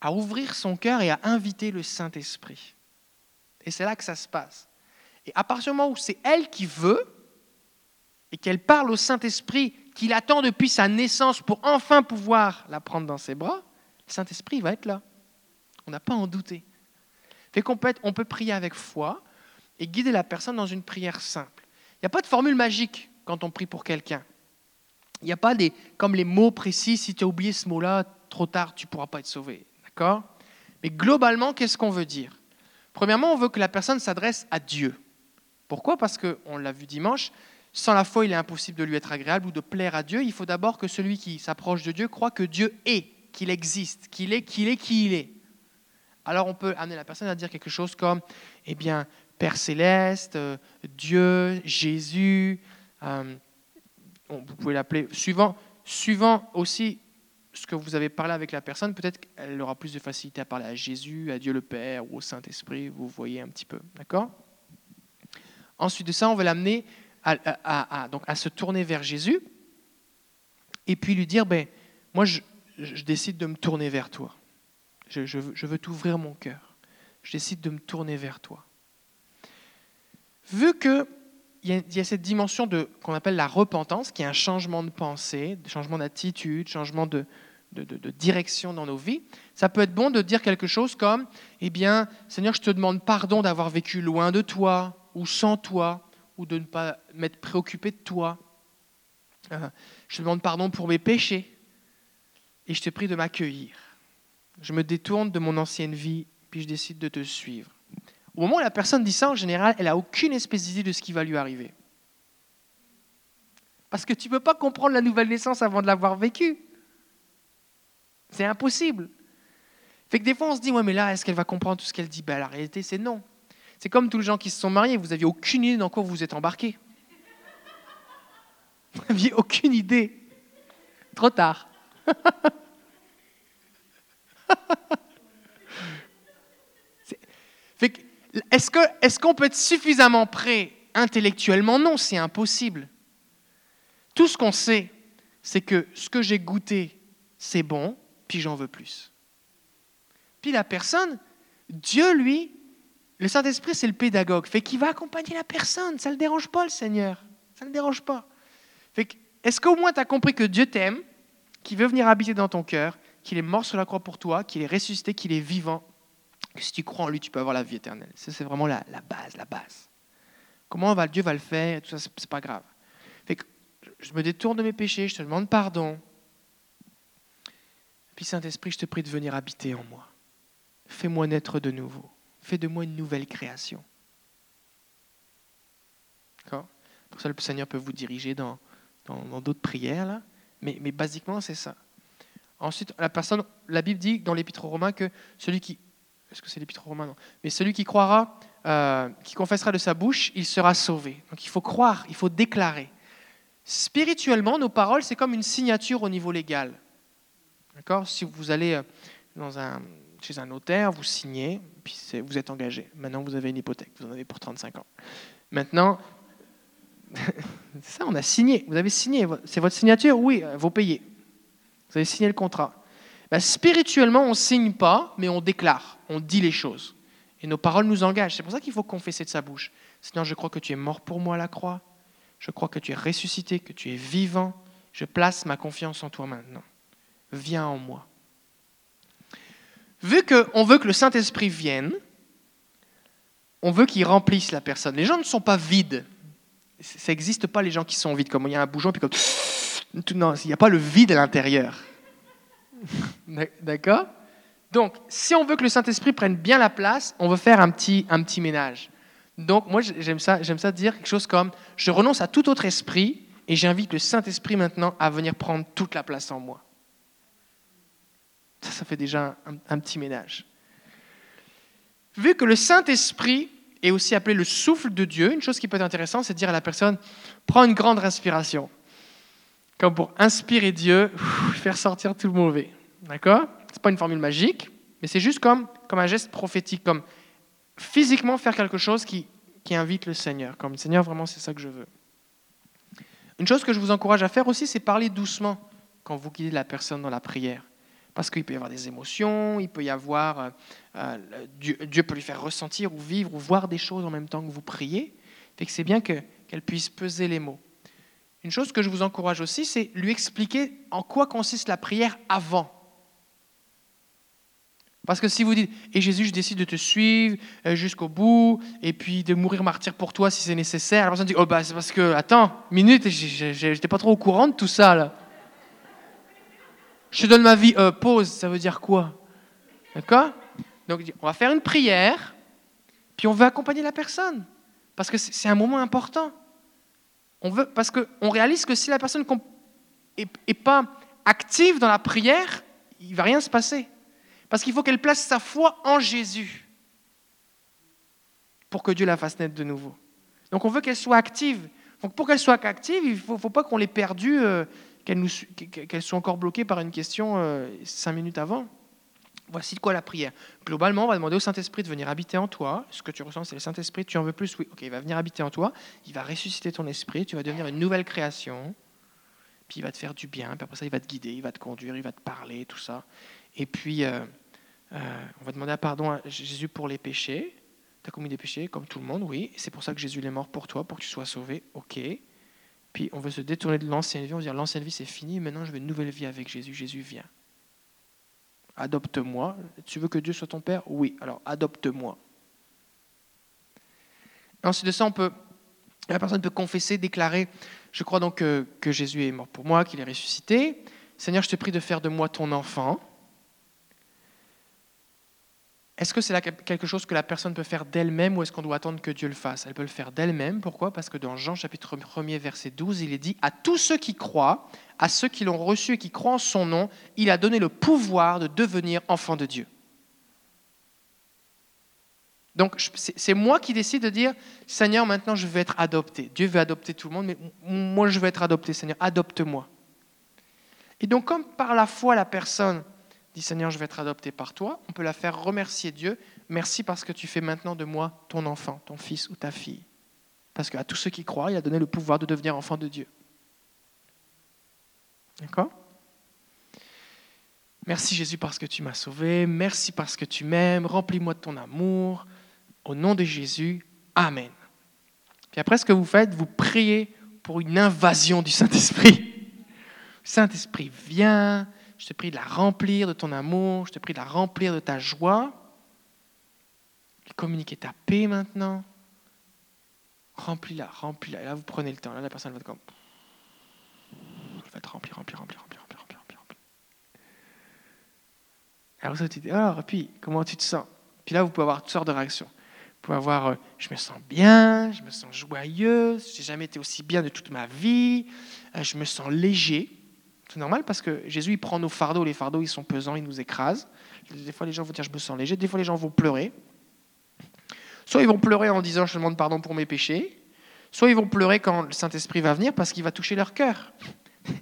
à ouvrir son cœur et à inviter le Saint-Esprit. Et c'est là que ça se passe. Et à partir du moment où c'est elle qui veut, et qu'elle parle au Saint-Esprit qu'il attend depuis sa naissance pour enfin pouvoir la prendre dans ses bras, le Saint-Esprit va être là. On n'a pas à en douter. Fait qu'on peut, on peut prier avec foi et guider la personne dans une prière simple. Il n'y a pas de formule magique quand on prie pour quelqu'un. Il n'y a pas des, comme les mots précis, si tu as oublié ce mot-là, trop tard, tu ne pourras pas être sauvé. D'accord? Mais globalement, qu'est-ce qu'on veut dire? Premièrement, on veut que la personne s'adresse à Dieu. Pourquoi? Parce qu'on l'a vu dimanche, sans la foi, il est impossible de lui être agréable ou de plaire à Dieu. Il faut d'abord que celui qui s'approche de Dieu croit que Dieu est, qu'il existe, qu'il est, qu'il est qui il est. Alors on peut amener la personne à dire quelque chose comme, eh bien, Père céleste, euh, Dieu, Jésus, euh, vous pouvez l'appeler, suivant, suivant aussi ce que vous avez parlé avec la personne, peut-être qu'elle aura plus de facilité à parler à Jésus, à Dieu le Père ou au Saint-Esprit, vous voyez un petit peu, d'accord? Ensuite de ça, on va l'amener à, donc à se tourner vers Jésus et puis lui dire, ben, moi je, décide de me tourner vers toi. Je, veux t'ouvrir mon cœur. Je décide de me tourner vers toi. Vu qu'il y, y a cette dimension qu'on appelle la repentance, qui est un changement de pensée, changement d'attitude, changement de, de, de, direction dans nos vies, ça peut être bon de dire quelque chose comme, eh bien, Seigneur, je te demande pardon d'avoir vécu loin de toi ou sans toi, ou de ne pas m'être préoccupé de toi. Euh, je te demande pardon pour mes péchés et je te prie de m'accueillir. Je me détourne de mon ancienne vie, puis je décide de te suivre. Au moment où la personne dit ça, en général, elle n'a aucune espèce d'idée de ce qui va lui arriver. Parce que tu ne peux pas comprendre la nouvelle naissance avant de l'avoir vécue. C'est impossible. Fait que des fois, on se dit, ouais, mais là, est-ce qu'elle va comprendre tout ce qu'elle dit? Ben, La réalité, c'est non. C'est comme tous les gens qui se sont mariés, vous n'aviez aucune idée dans quoi vous vous êtes embarqué. <laughs> Vous n'aviez aucune idée. Trop tard. <laughs> Est-ce qu'on peut être suffisamment prêt intellectuellement? Non, c'est impossible. Tout ce qu'on sait, c'est que ce que j'ai goûté, c'est bon, puis j'en veux plus. Puis la personne, Dieu, lui, le Saint-Esprit, c'est le pédagogue. Fait qu'il va accompagner la personne. Ça ne le dérange pas, le Seigneur. Ça ne le dérange pas. Fait est-ce qu'au moins tu as compris que Dieu t'aime, qu'il veut venir habiter dans ton cœur, qu'il est mort sur la croix pour toi, qu'il est ressuscité, qu'il est vivant, que si tu crois en lui, tu peux avoir la vie éternelle? Ça, c'est vraiment la, base, la base. Comment va, Dieu va le faire, tout ça, c'est pas grave. je me détourne de mes péchés, je te demande pardon. Puis Saint-Esprit, je te prie de venir habiter en moi. Fais-moi naître de nouveau. Fais de moi une nouvelle création. D'accord? Pour ça, le Seigneur peut vous diriger dans d'autres dans, prières. Mais, mais basiquement, c'est ça. Ensuite, la personne, la Bible dit dans l'Épître aux Romains que celui qui, est-ce que c'est l'Épître aux Romains? Non. Mais celui qui croira, euh, qui confessera de sa bouche, il sera sauvé. Donc il faut croire, il faut déclarer. Spirituellement, nos paroles, c'est comme une signature au niveau légal. D'accord? Si vous allez euh, dans un, chez un notaire, vous signez, puis vous êtes engagé. Maintenant, vous avez une hypothèque, vous en avez pour 35 ans. Maintenant, <laughs> ça, on a signé. Vous avez signé. C'est votre signature Oui, euh, vous payez. Vous avez signé le contrat. Ben, spirituellement, on ne signe pas, mais on déclare, on dit les choses. Et nos paroles nous engagent. C'est pour ça qu'il faut confesser de sa bouche. Seigneur, je crois que tu es mort pour moi à la croix. Je crois que tu es ressuscité, que tu es vivant. Je place ma confiance en toi maintenant. Viens en moi. Vu qu'on veut que le Saint-Esprit vienne, on veut qu'il remplisse la personne. Les gens ne sont pas vides. Ça n'existe pas les gens qui sont vides, comme il y a un bougeon, puis comme non, il n'y a pas le vide à l'intérieur. <laughs> D'accord? Donc, si on veut que le Saint-Esprit prenne bien la place, on veut faire un petit, un petit ménage. Donc, moi, j'aime ça, j'aime ça dire quelque chose comme je renonce à tout autre esprit et j'invite le Saint-Esprit maintenant à venir prendre toute la place en moi. Ça, fait déjà un, petit ménage. Vu que le Saint-Esprit est aussi appelé le souffle de Dieu, une chose qui peut être intéressante, c'est de dire à la personne prends une grande respiration comme pour inspirer Dieu, faire sortir tout le mauvais. D'accord? Ce n'est pas une formule magique, mais c'est juste comme, comme un geste prophétique, comme physiquement faire quelque chose qui, qui invite le Seigneur. Comme Seigneur, vraiment, c'est ça que je veux. Une chose que je vous encourage à faire aussi, c'est parler doucement quand vous guidez la personne dans la prière. Parce qu'il peut y avoir des émotions, il peut y avoir. Euh, euh, Dieu, peut lui faire ressentir ou vivre ou voir des choses en même temps que vous priez. Fait que c'est bien qu'elle puisse peser les mots. Une chose que je vous encourage aussi, c'est lui expliquer en quoi consiste la prière avant. Parce que si vous dites, et Jésus, je décide de te suivre euh, jusqu'au bout, et puis de mourir martyr pour toi si c'est nécessaire, la personne dit, oh bah c'est parce que, attends, minute, j'étais pas trop au courant de tout ça là. Je donne ma vie, euh, pause, ça veut dire quoi? D'accord? Donc on va faire une prière, puis on veut accompagner la personne, parce que c'est un moment important. On veut, parce qu'on réalise que si la personne n'est pas active dans la prière, il ne va rien se passer. Parce qu'il faut qu'elle place sa foi en Jésus pour que Dieu la fasse naître de nouveau. Donc on veut qu'elle soit active. Donc pour qu'elle soit active, il ne faut, faut, pas qu'on l'ait perdue, euh, qu'elle soit encore bloquée par une question euh, cinq minutes avant. Voici de quoi la prière. Globalement, on va demander au Saint-Esprit de venir habiter en toi. Ce que tu ressens, c'est le Saint-Esprit. Tu en veux plus Oui. Ok, il va venir habiter en toi. Il va ressusciter ton esprit. Tu vas devenir une nouvelle création. Puis il va te faire du bien. Puis après ça, il va te guider, il va te conduire, il va te parler, tout ça. Et puis, euh, euh, on va demander pardon à Jésus pour les péchés. Tu as commis des péchés, comme tout le monde, oui. C'est pour ça que Jésus est mort pour toi, pour que tu sois sauvé. Ok. Puis on veut se détourner de l'ancienne vie. On va dire l'ancienne vie, c'est fini. Maintenant, je veux une nouvelle vie avec Jésus. Jésus vient adopte-moi. Tu veux que Dieu soit ton Père? Oui, alors adopte-moi. Ensuite de ça, on peut, la personne peut confesser, déclarer, je crois donc que Jésus est mort pour moi, qu'il est ressuscité. Seigneur, je te prie de faire de moi ton enfant. Est-ce que c'est quelque chose que la personne peut faire d'elle-même ou est-ce qu'on doit attendre que Dieu le fasse? Elle peut le faire d'elle-même. Pourquoi? Parce que dans Jean chapitre 1 verset 12, il est dit, à tous ceux qui croient, à ceux qui l'ont reçu et qui croient en son nom, il a donné le pouvoir de devenir enfant de Dieu. Donc c'est moi qui décide de dire, Seigneur, maintenant je veux être adopté. Dieu veut adopter tout le monde, mais moi je veux être adopté. Seigneur, adopte-moi. Et donc comme par la foi la personne Seigneur, je vais être adopté par toi, on peut la faire remercier Dieu. Merci parce que tu fais maintenant de moi ton enfant, ton fils ou ta fille. Parce qu'à tous ceux qui croient, il a donné le pouvoir de devenir enfant de Dieu. D'accord? Merci Jésus parce que tu m'as sauvé. Merci parce que tu m'aimes. Remplis-moi de ton amour. Au nom de Jésus, Amen. Puis après, ce que vous faites, vous priez pour une invasion du Saint-Esprit. Saint-Esprit, viens, je te prie de la remplir de ton amour, je te prie de la remplir de ta joie. Communiquer ta paix maintenant. Remplis-la, remplis-la. Et là, vous prenez le temps. Là, la personne va être comme. remplir, remplir, remplir, remplir, remplir, remplir. Alors ça, tu dis, alors, et puis, comment tu te sens? Puis là, vous pouvez avoir toutes sortes de réactions. Vous pouvez avoir, euh, je me sens bien, je me sens joyeux, j'ai jamais été aussi bien de toute ma vie, euh, je me sens léger. C'est normal parce que Jésus, prend nos fardeaux, les fardeaux, ils sont pesants, ils nous écrasent. Des fois, les gens vont dire, je me sens léger, des fois, les gens vont pleurer. Soit ils vont pleurer en disant, je demande pardon pour mes péchés, soit ils vont pleurer quand le Saint-Esprit va venir parce qu'il va toucher leur cœur. <laughs>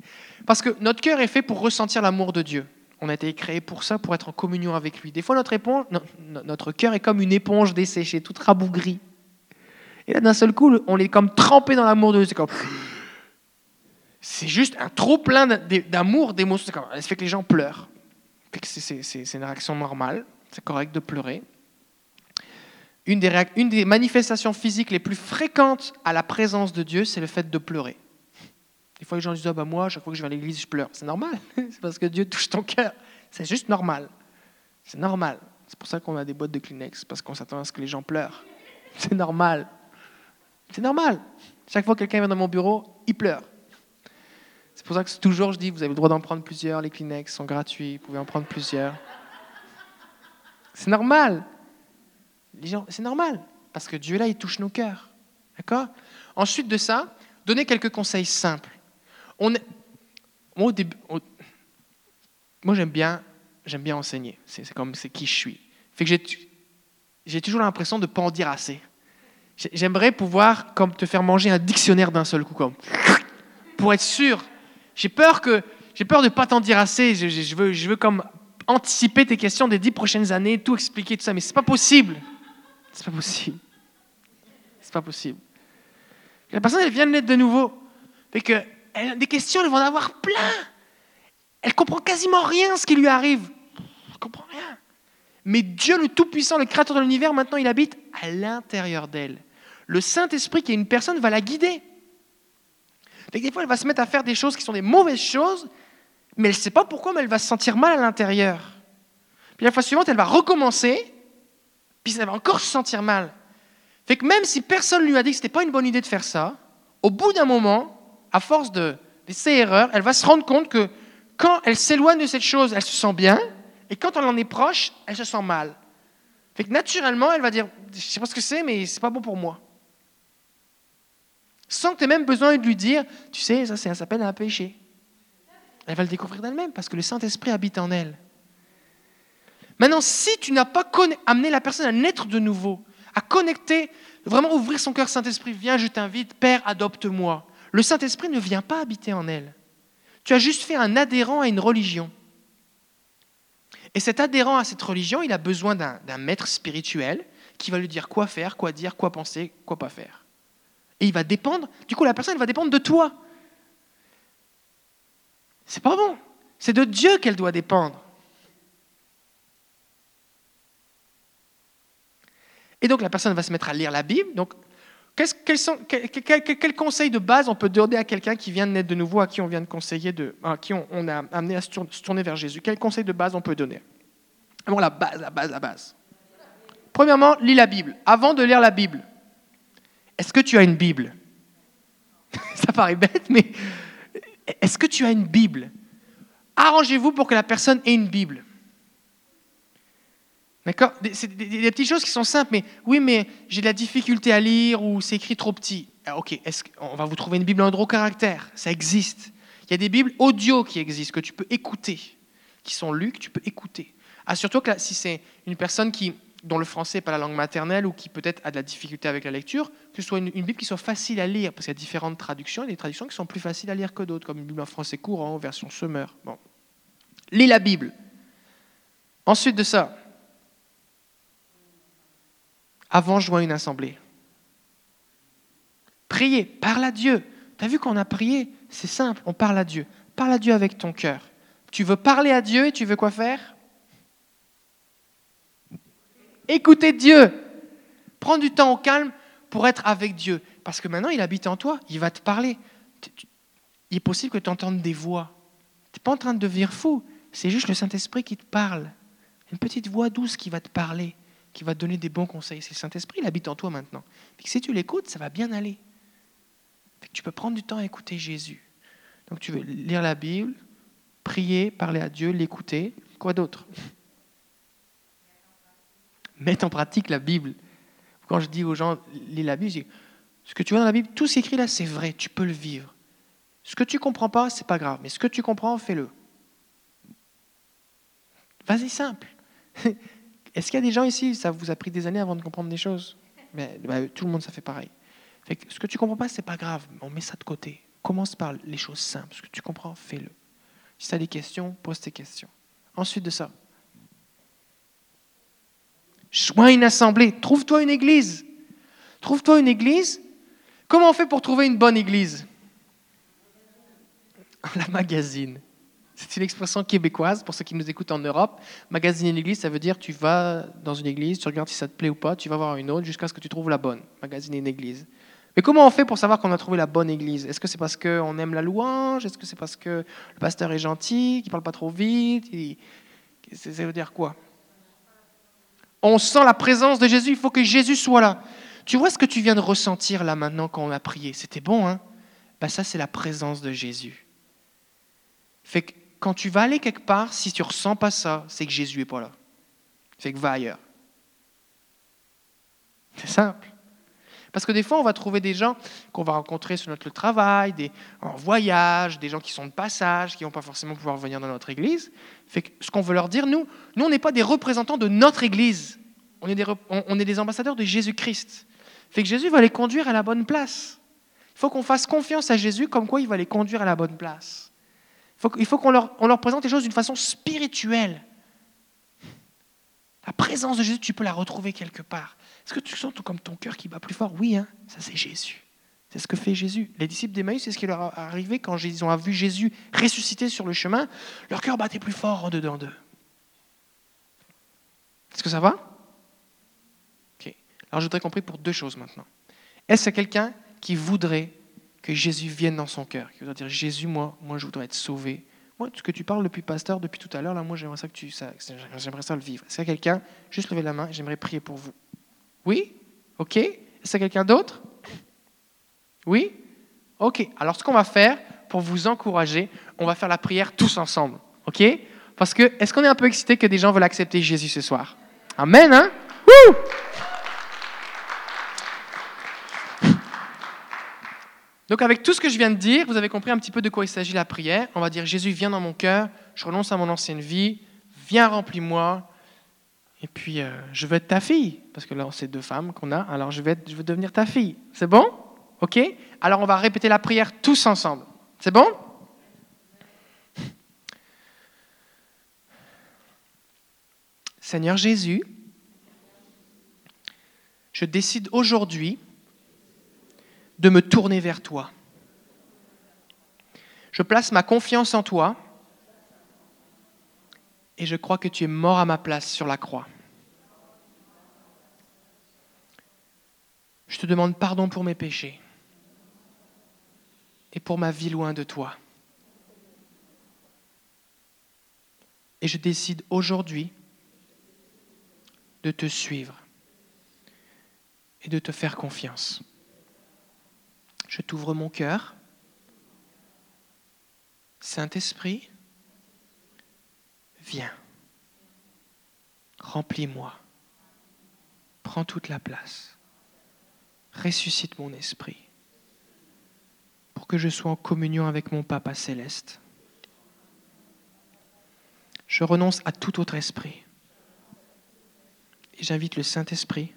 Parce que notre cœur est fait pour ressentir l'amour de Dieu. On a été créé pour ça, pour être en communion avec lui. Des fois, notre, éponge, notre cœur est comme une éponge desséchée, toute rabougrie. Et là, d'un seul coup, on est comme trempé dans l'amour de Dieu. C'est comme... C'est juste un trop plein d'amour, d'émotion. Ça fait que les gens pleurent. C'est une réaction normale. C'est correct de pleurer. Une des, manifestations physiques les plus fréquentes à la présence de Dieu, c'est le fait de pleurer. Des fois, les gens disent ah, bah, Moi, chaque fois que je vais à l'église, je pleure. C'est normal. <laughs> c'est parce que Dieu touche ton cœur. C'est juste normal. C'est normal. C'est pour ça qu'on a des boîtes de Kleenex, parce qu'on s'attend à ce que les gens pleurent. C'est normal. C'est normal. Chaque fois que quelqu'un vient dans mon bureau, il pleure. C'est pour ça que toujours je dis Vous avez le droit d'en prendre plusieurs. Les Kleenex sont gratuits. Vous pouvez en prendre plusieurs. C'est normal. C'est normal. Parce que Dieu, là, il touche nos cœurs. D'accord? Ensuite de ça, donnez quelques conseils simples on moi, j'aime bien, j'aime bien enseigner. C'est comme c'est qui je suis. Fait que j'ai toujours l'impression de ne pas en dire assez. J'aimerais pouvoir comme te faire manger un dictionnaire d'un seul coup, comme pour être sûr. J'ai peur que j'ai peur de pas t'en dire assez. Je, veux, je veux comme anticiper tes questions des dix prochaines années, tout expliquer tout ça, mais c'est pas possible. C'est pas possible. C'est pas possible. La personne elle vient de naître de nouveau. Fait que des questions, elles vont en avoir plein. Elle comprend quasiment rien ce qui lui arrive. Elle comprend rien. Mais Dieu le Tout-Puissant, le Créateur de l'univers, maintenant, il habite à l'intérieur d'elle. Le Saint-Esprit, qui est une personne, va la guider. Des fois, elle va se mettre à faire des choses qui sont des mauvaises choses, mais elle ne sait pas pourquoi, mais elle va se sentir mal à l'intérieur. Puis la fois suivante, elle va recommencer, puis elle va encore se sentir mal. Fait que même si personne ne lui a dit que ce n'était pas une bonne idée de faire ça, au bout d'un moment, à force de, ses erreurs, elle va se rendre compte que quand elle s'éloigne de cette chose, elle se sent bien, et quand elle en est proche, elle se sent mal. Fait que naturellement, elle va dire, je ne sais pas ce que c'est, mais c'est pas bon pour moi. Sans que tu aies même besoin de lui dire, tu sais, ça, ça s'appelle un péché. Elle va le découvrir d'elle-même parce que le Saint-Esprit habite en elle. Maintenant, si tu n'as pas amené la personne à naître de nouveau, à connecter, vraiment ouvrir son cœur, Saint-Esprit, viens, je t'invite, Père, adopte-moi. Le Saint-Esprit ne vient pas habiter en elle. Tu as juste fait un adhérent à une religion. Et cet adhérent à cette religion, il a besoin d'un maître spirituel qui va lui dire quoi faire, quoi dire, quoi penser, quoi pas faire. Et il va dépendre, du coup la personne va dépendre de toi. C'est pas bon. C'est de Dieu qu'elle doit dépendre. Et donc la personne va se mettre à lire la Bible. Donc quels, sont, quel, conseil de base on peut donner à quelqu'un qui vient de naître de nouveau, à qui on vient de conseiller, de, à qui on, a amené à se tourner vers Jésus? Quel conseil de base on peut donner? Bon, la base, la base, la base. Premièrement, lis la Bible. Avant de lire la Bible, est-ce que tu as une Bible? <laughs> Ça paraît bête, mais est-ce que tu as une Bible? Arrangez-vous pour que la personne ait une Bible. D'accord? C'est des, petites choses qui sont simples, mais oui, mais j'ai de la difficulté à lire ou c'est écrit trop petit. Ah, ok, on va vous trouver une Bible en gros caractère Ça existe. Il y a des Bibles audio qui existent, que tu peux écouter, qui sont lues, que tu peux écouter. Assure-toi que si c'est une personne qui, dont le français n'est pas la langue maternelle ou qui peut-être a de la difficulté avec la lecture, que ce soit une, Bible qui soit facile à lire, parce qu'il y a différentes traductions, et des traductions qui sont plus faciles à lire que d'autres, comme une Bible en français courant, version semeur. Bon. Lis la Bible. Ensuite de ça, avant joindre une assemblée. Priez, parle à Dieu. Tu as vu qu'on a prié? C'est simple, on parle à Dieu. Parle à Dieu avec ton cœur. Tu veux parler à Dieu et tu veux quoi faire? Écouter Dieu. Prends du temps au calme pour être avec Dieu. Parce que maintenant, il habite en toi, il va te parler. Il est possible que tu entendes des voix. Tu n'es pas en train de devenir fou. C'est juste le Saint-Esprit qui te parle. Une petite voix douce qui va te parler qui va te donner des bons conseils. C'est le Saint-Esprit, il habite en toi maintenant. si tu l'écoutes, ça va bien aller. tu peux prendre du temps à écouter Jésus. Donc tu veux lire la Bible, prier, parler à Dieu, l'écouter. Quoi d'autre? Mettre en pratique la Bible. Quand je dis aux gens, lis la Bible, je dis, ce que tu vois dans la Bible, tout ce qui est écrit là, c'est vrai, tu peux le vivre. Ce que tu comprends pas, c'est pas grave, mais ce que tu comprends, fais-le. Vas-y simple. <laughs> Est-ce qu'il y a des gens ici, ça vous a pris des années avant de comprendre des choses? Mais, bah, Tout le monde, ça fait pareil. ce que tu comprends pas, c'est pas grave, on met ça de côté. Commence par les choses simples. Ce que tu comprends, fais-le. Si tu as des questions, pose tes questions. Ensuite de ça, sois une assemblée. Trouve-toi une église. Trouve-toi une église. Comment on fait pour trouver une bonne église? <laughs> La magazine. C'est une expression québécoise pour ceux qui nous écoutent en Europe. Magasiner une église, ça veut dire tu vas dans une église, tu regardes si ça te plaît ou pas, tu vas voir une autre jusqu'à ce que tu trouves la bonne. Magasiner une église. Mais comment on fait pour savoir qu'on a trouvé la bonne église? Est-ce que c'est parce qu'on aime la louange? Est-ce que c'est parce que le pasteur est gentil, qu'il parle pas trop vite? Ça veut dire quoi? On sent la présence de Jésus, il faut que Jésus soit là. Tu vois ce que tu viens de ressentir là maintenant quand on a prié? C'était bon, hein? Ben Ça, c'est la présence de Jésus. Fait que quand tu vas aller quelque part, si tu ne ressens pas ça, c'est que Jésus n'est pas là. Fait que va ailleurs. C'est simple. Parce que des fois, on va trouver des gens qu'on va rencontrer sur notre travail, des, en voyage, des gens qui sont de passage, qui n'ont pas forcément pouvoir venir dans notre église. Fait ce qu'on veut leur dire, nous, nous, on n'est pas des représentants de notre église. On est des, on est des ambassadeurs de Jésus-Christ. Fait que Jésus va les conduire à la bonne place. Il faut qu'on fasse confiance à Jésus comme quoi il va les conduire à la bonne place il faut qu'on leur, leur présente les choses d'une façon spirituelle. La présence de Jésus, tu peux la retrouver quelque part. Est-ce que tu sens comme ton cœur qui bat plus fort? Oui, hein ça c'est Jésus. C'est ce que fait Jésus. Les disciples d'Emmaüs, c'est ce qui leur est arrivé quand ils ont vu Jésus ressuscité sur le chemin. Leur cœur battait plus fort en dedans d'eux. Est-ce que ça va? Ok. Alors je voudrais qu'on prie pour deux choses maintenant. Est-ce que quelqu'un qui voudrait que Jésus vienne dans son cœur, qui va dire Jésus, moi, moi, je voudrais être sauvé. Moi, ce que tu parles depuis pasteur, depuis tout à l'heure, là, moi, j'aimerais ça que tu, ça, j'aimerais ça le vivre. Est-ce qu'il y a quelqu'un Juste lever la main, j'aimerais prier pour vous. Oui? Ok Est-ce qu'il y a quelqu'un d'autre? Oui? Ok. Alors, ce qu'on va faire pour vous encourager, on va faire la prière tous ensemble. Ok? Parce que, est-ce qu'on est un peu excité que des gens veulent accepter Jésus ce soir? Amen, hein? Wouh Donc avec tout ce que je viens de dire, vous avez compris un petit peu de quoi il s'agit la prière. On va dire Jésus, viens dans mon cœur, je renonce à mon ancienne vie, viens remplis-moi, et puis euh, je veux être ta fille, parce que là c'est deux femmes qu'on a, alors je vais, je veux devenir ta fille. C'est bon? Ok? Alors on va répéter la prière tous ensemble. C'est bon? Seigneur Jésus, je décide aujourd'hui de me tourner vers toi. Je place ma confiance en toi et je crois que tu es mort à ma place sur la croix. Je te demande pardon pour mes péchés et pour ma vie loin de toi. Et je décide aujourd'hui de te suivre et de te faire confiance je t'ouvre mon cœur. Saint-Esprit, viens, remplis-moi, prends toute la place, ressuscite mon esprit pour que je sois en communion avec mon Papa céleste. Je renonce à tout autre esprit et j'invite le Saint-Esprit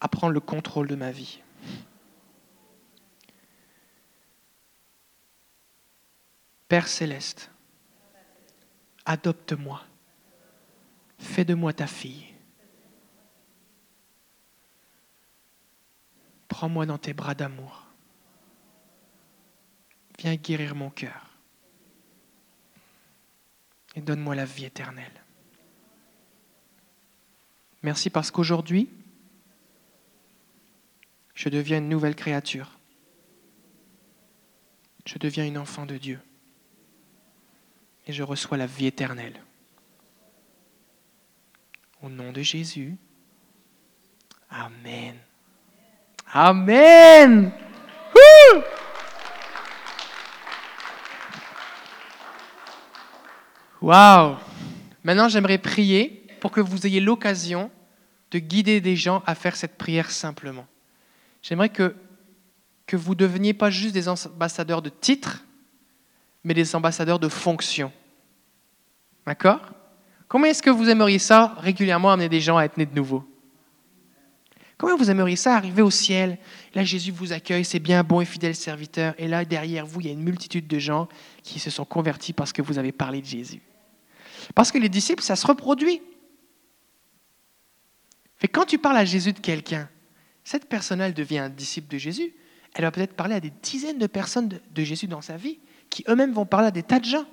à prendre le contrôle de ma vie. Père céleste, adopte-moi, fais de moi ta fille. Prends-moi dans tes bras d'amour. Viens guérir mon cœur et donne-moi la vie éternelle. Merci parce qu'aujourd'hui, je deviens une nouvelle créature. Je deviens une enfant de Dieu et je reçois la vie éternelle. Au nom de Jésus. Amen. Amen. Wow. Maintenant, j'aimerais prier pour que vous ayez l'occasion de guider des gens à faire cette prière simplement. J'aimerais que, que vous deveniez pas juste des ambassadeurs de titre, mais des ambassadeurs de fonction. D'accord? Comment est-ce que vous aimeriez ça régulièrement amener des gens à être nés de nouveau? Comment vous aimeriez ça arriver au ciel? Là, Jésus vous accueille, c'est bien, bon et fidèle serviteur. Et là, derrière vous, il y a une multitude de gens qui se sont convertis parce que vous avez parlé de Jésus. Parce que les disciples, ça se reproduit. Mais quand tu parles à Jésus de quelqu'un, cette personne elle devient un disciple de Jésus. Elle va peut-être parler à des dizaines de personnes de, Jésus dans sa vie, qui eux-mêmes vont parler à des tas de gens.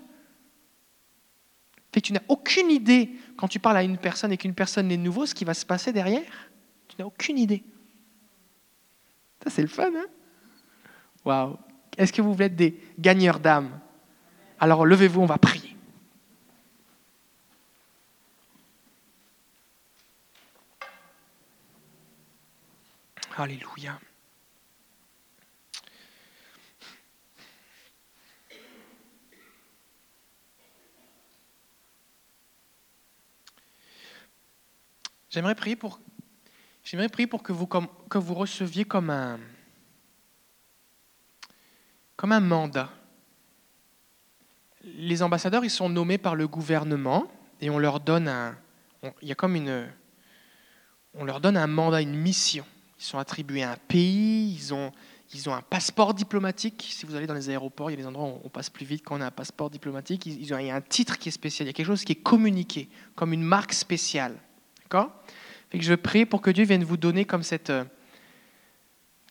Tu n'as aucune idée, quand tu parles à une personne et qu'une personne est nouveau, ce qui va se passer derrière. Tu n'as aucune idée. Ça, c'est le fun, hein? Waouh Est-ce que vous voulez être des gagneurs d'âme? Alors levez-vous, on va prier. Alléluia. J'aimerais prier pour que vous, que vous receviez comme un, comme un mandat. Les ambassadeurs, ils sont nommés par le gouvernement et on leur donne un, il y a comme une, on leur donne un mandat, une mission. Ils sont attribués à un pays, ils ont, ils ont un passeport diplomatique. Si vous allez dans les aéroports, il y a des endroits où on passe plus vite quand on a un passeport diplomatique. Ils ont, il y a un titre qui est spécial, il y a quelque chose qui est communiqué, comme une marque spéciale. D'accord et que je prie pour que Dieu vienne vous donner comme cette... Euh,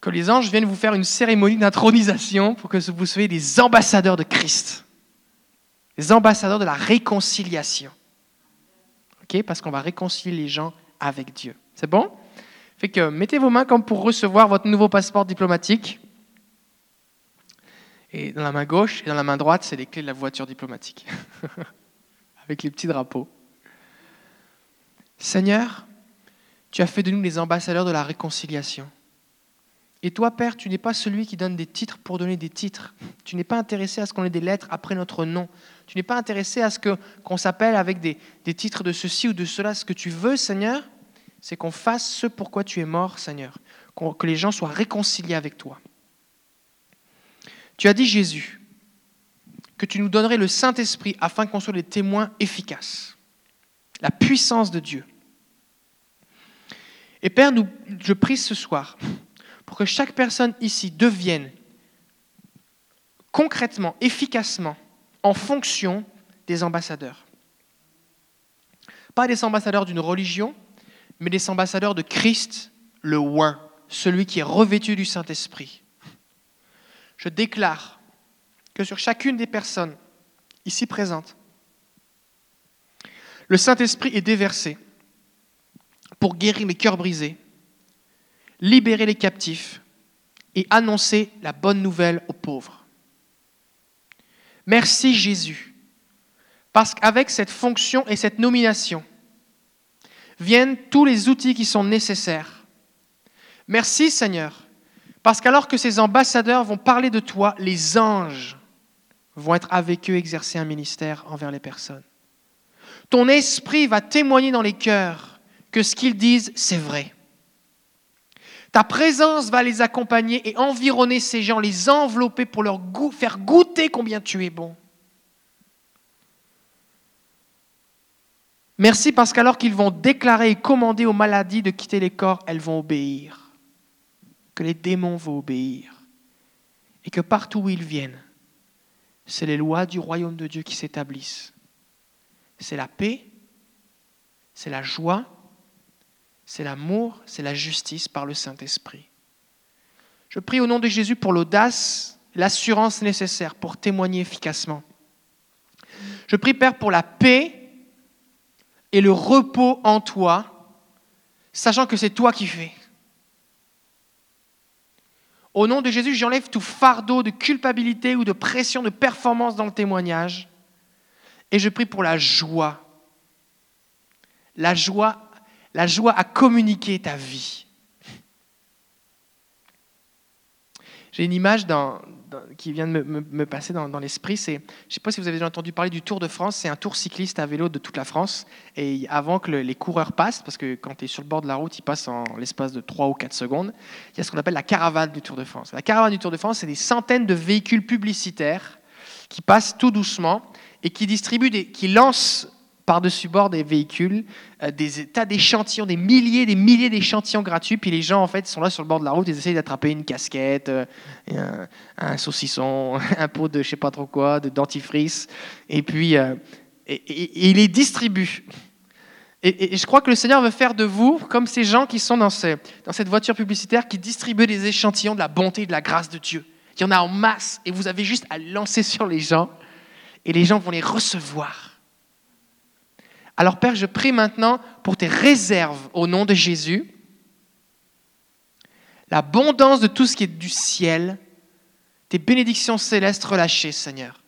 que les anges viennent vous faire une cérémonie d'intronisation pour que vous soyez des ambassadeurs de Christ. Des ambassadeurs de la réconciliation. OK Parce qu'on va réconcilier les gens avec Dieu. C'est bon Fait que mettez vos mains comme pour recevoir votre nouveau passeport diplomatique. Et dans la main gauche et dans la main droite, c'est les clés de la voiture diplomatique. <laughs> avec les petits drapeaux. Seigneur, tu as fait de nous les ambassadeurs de la réconciliation. Et toi, Père, tu n'es pas celui qui donne des titres pour donner des titres. Tu n'es pas intéressé à ce qu'on ait des lettres après notre nom. Tu n'es pas intéressé à ce que, qu'on s'appelle avec des, des titres de ceci ou de cela. Ce que tu veux, Seigneur, c'est qu'on fasse ce pourquoi tu es mort, Seigneur. Que les gens soient réconciliés avec toi. Tu as dit, Jésus, que tu nous donnerais le Saint-Esprit afin qu'on soit des témoins efficaces. La puissance de Dieu. Et Père, je prie ce soir pour que chaque personne ici devienne concrètement, efficacement, en fonction des ambassadeurs. Pas des ambassadeurs d'une religion, mais des ambassadeurs de Christ, le Oin, celui qui est revêtu du Saint-Esprit. Je déclare que sur chacune des personnes ici présentes, le Saint-Esprit est déversé pour guérir les cœurs brisés, libérer les captifs et annoncer la bonne nouvelle aux pauvres. Merci Jésus, parce qu'avec cette fonction et cette nomination viennent tous les outils qui sont nécessaires. Merci Seigneur, parce qu'alors que ces ambassadeurs vont parler de toi, les anges vont être avec eux exercer un ministère envers les personnes. Ton esprit va témoigner dans les cœurs que ce qu'ils disent, c'est vrai. Ta présence va les accompagner et environner ces gens, les envelopper pour leur faire goûter combien tu es bon. Merci parce qu'alors qu'ils vont déclarer et commander aux maladies de quitter les corps, elles vont obéir. Que les démons vont obéir. Et que partout où ils viennent, c'est les lois du royaume de Dieu qui s'établissent. C'est la paix, c'est la joie, c'est l'amour, c'est la justice par le Saint-Esprit. Je prie au nom de Jésus pour l'audace, l'assurance nécessaire pour témoigner efficacement. Je prie, Père, pour la paix et le repos en toi, sachant que c'est toi qui fais. Au nom de Jésus, j'enlève tout fardeau de culpabilité ou de pression de performance dans le témoignage. Et je prie pour la joie. La joie la joie à communiquer ta vie. J'ai une image qui vient de me, passer dans, l'esprit. Je ne sais pas si vous avez déjà entendu parler du Tour de France. C'est un tour cycliste à vélo de toute la France. Et avant que les coureurs passent, parce que quand tu es sur le bord de la route, ils passent en l'espace de 3 ou 4 secondes, il y a ce qu'on appelle la caravane du Tour de France. La caravane du Tour de France, c'est des centaines de véhicules publicitaires qui passent tout doucement et qui distribuent, des, qui lancent par-dessus bord des véhicules, euh, des tas d'échantillons, des milliers, des milliers d'échantillons gratuits. Puis les gens, en fait, sont là sur le bord de la route, ils essayent d'attraper une casquette, euh, un, saucisson, <laughs> un pot de je sais pas trop quoi, de dentifrice. Et puis, euh, il les distribue. Et, je crois que le Seigneur veut faire de vous comme ces gens qui sont dans, dans cette voiture publicitaire qui distribuent des échantillons de la bonté et de la grâce de Dieu. Il y en a en masse et vous avez juste à lancer sur les gens et les gens vont les recevoir. Alors Père, je prie maintenant pour tes réserves au nom de Jésus, l'abondance de tout ce qui est du ciel, tes bénédictions célestes relâchées, Seigneur.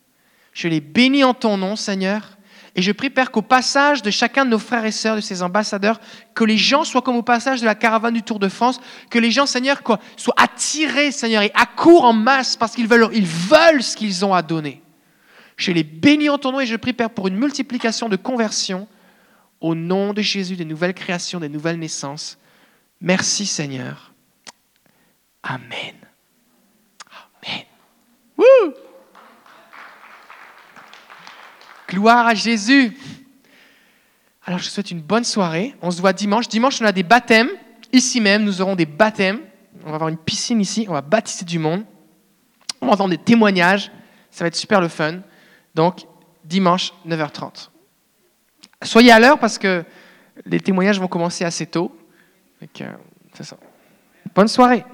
Je les bénis en ton nom, Seigneur. Et je prie, Père, qu'au passage de chacun de nos frères et sœurs, de ces ambassadeurs, que les gens soient comme au passage de la caravane du Tour de France, que les gens, Seigneur, soient attirés, Seigneur, et accourent en masse parce qu'ils veulent, ils veulent ce qu'ils ont à donner. Je les bénis en ton nom et je prie, Père, pour une multiplication de conversions au nom de Jésus, des nouvelles créations, des nouvelles naissances. Merci Seigneur. Amen. Amen. Gloire à Jésus. Alors je vous souhaite une bonne soirée. On se voit dimanche. Dimanche, on a des baptêmes. Ici même, nous aurons des baptêmes. On va avoir une piscine ici. On va baptiser du monde. On va entendre des témoignages. Ça va être super le fun. Donc, dimanche, 9h30. Soyez à l'heure parce que les témoignages vont commencer assez tôt. Euh. Bonne soirée.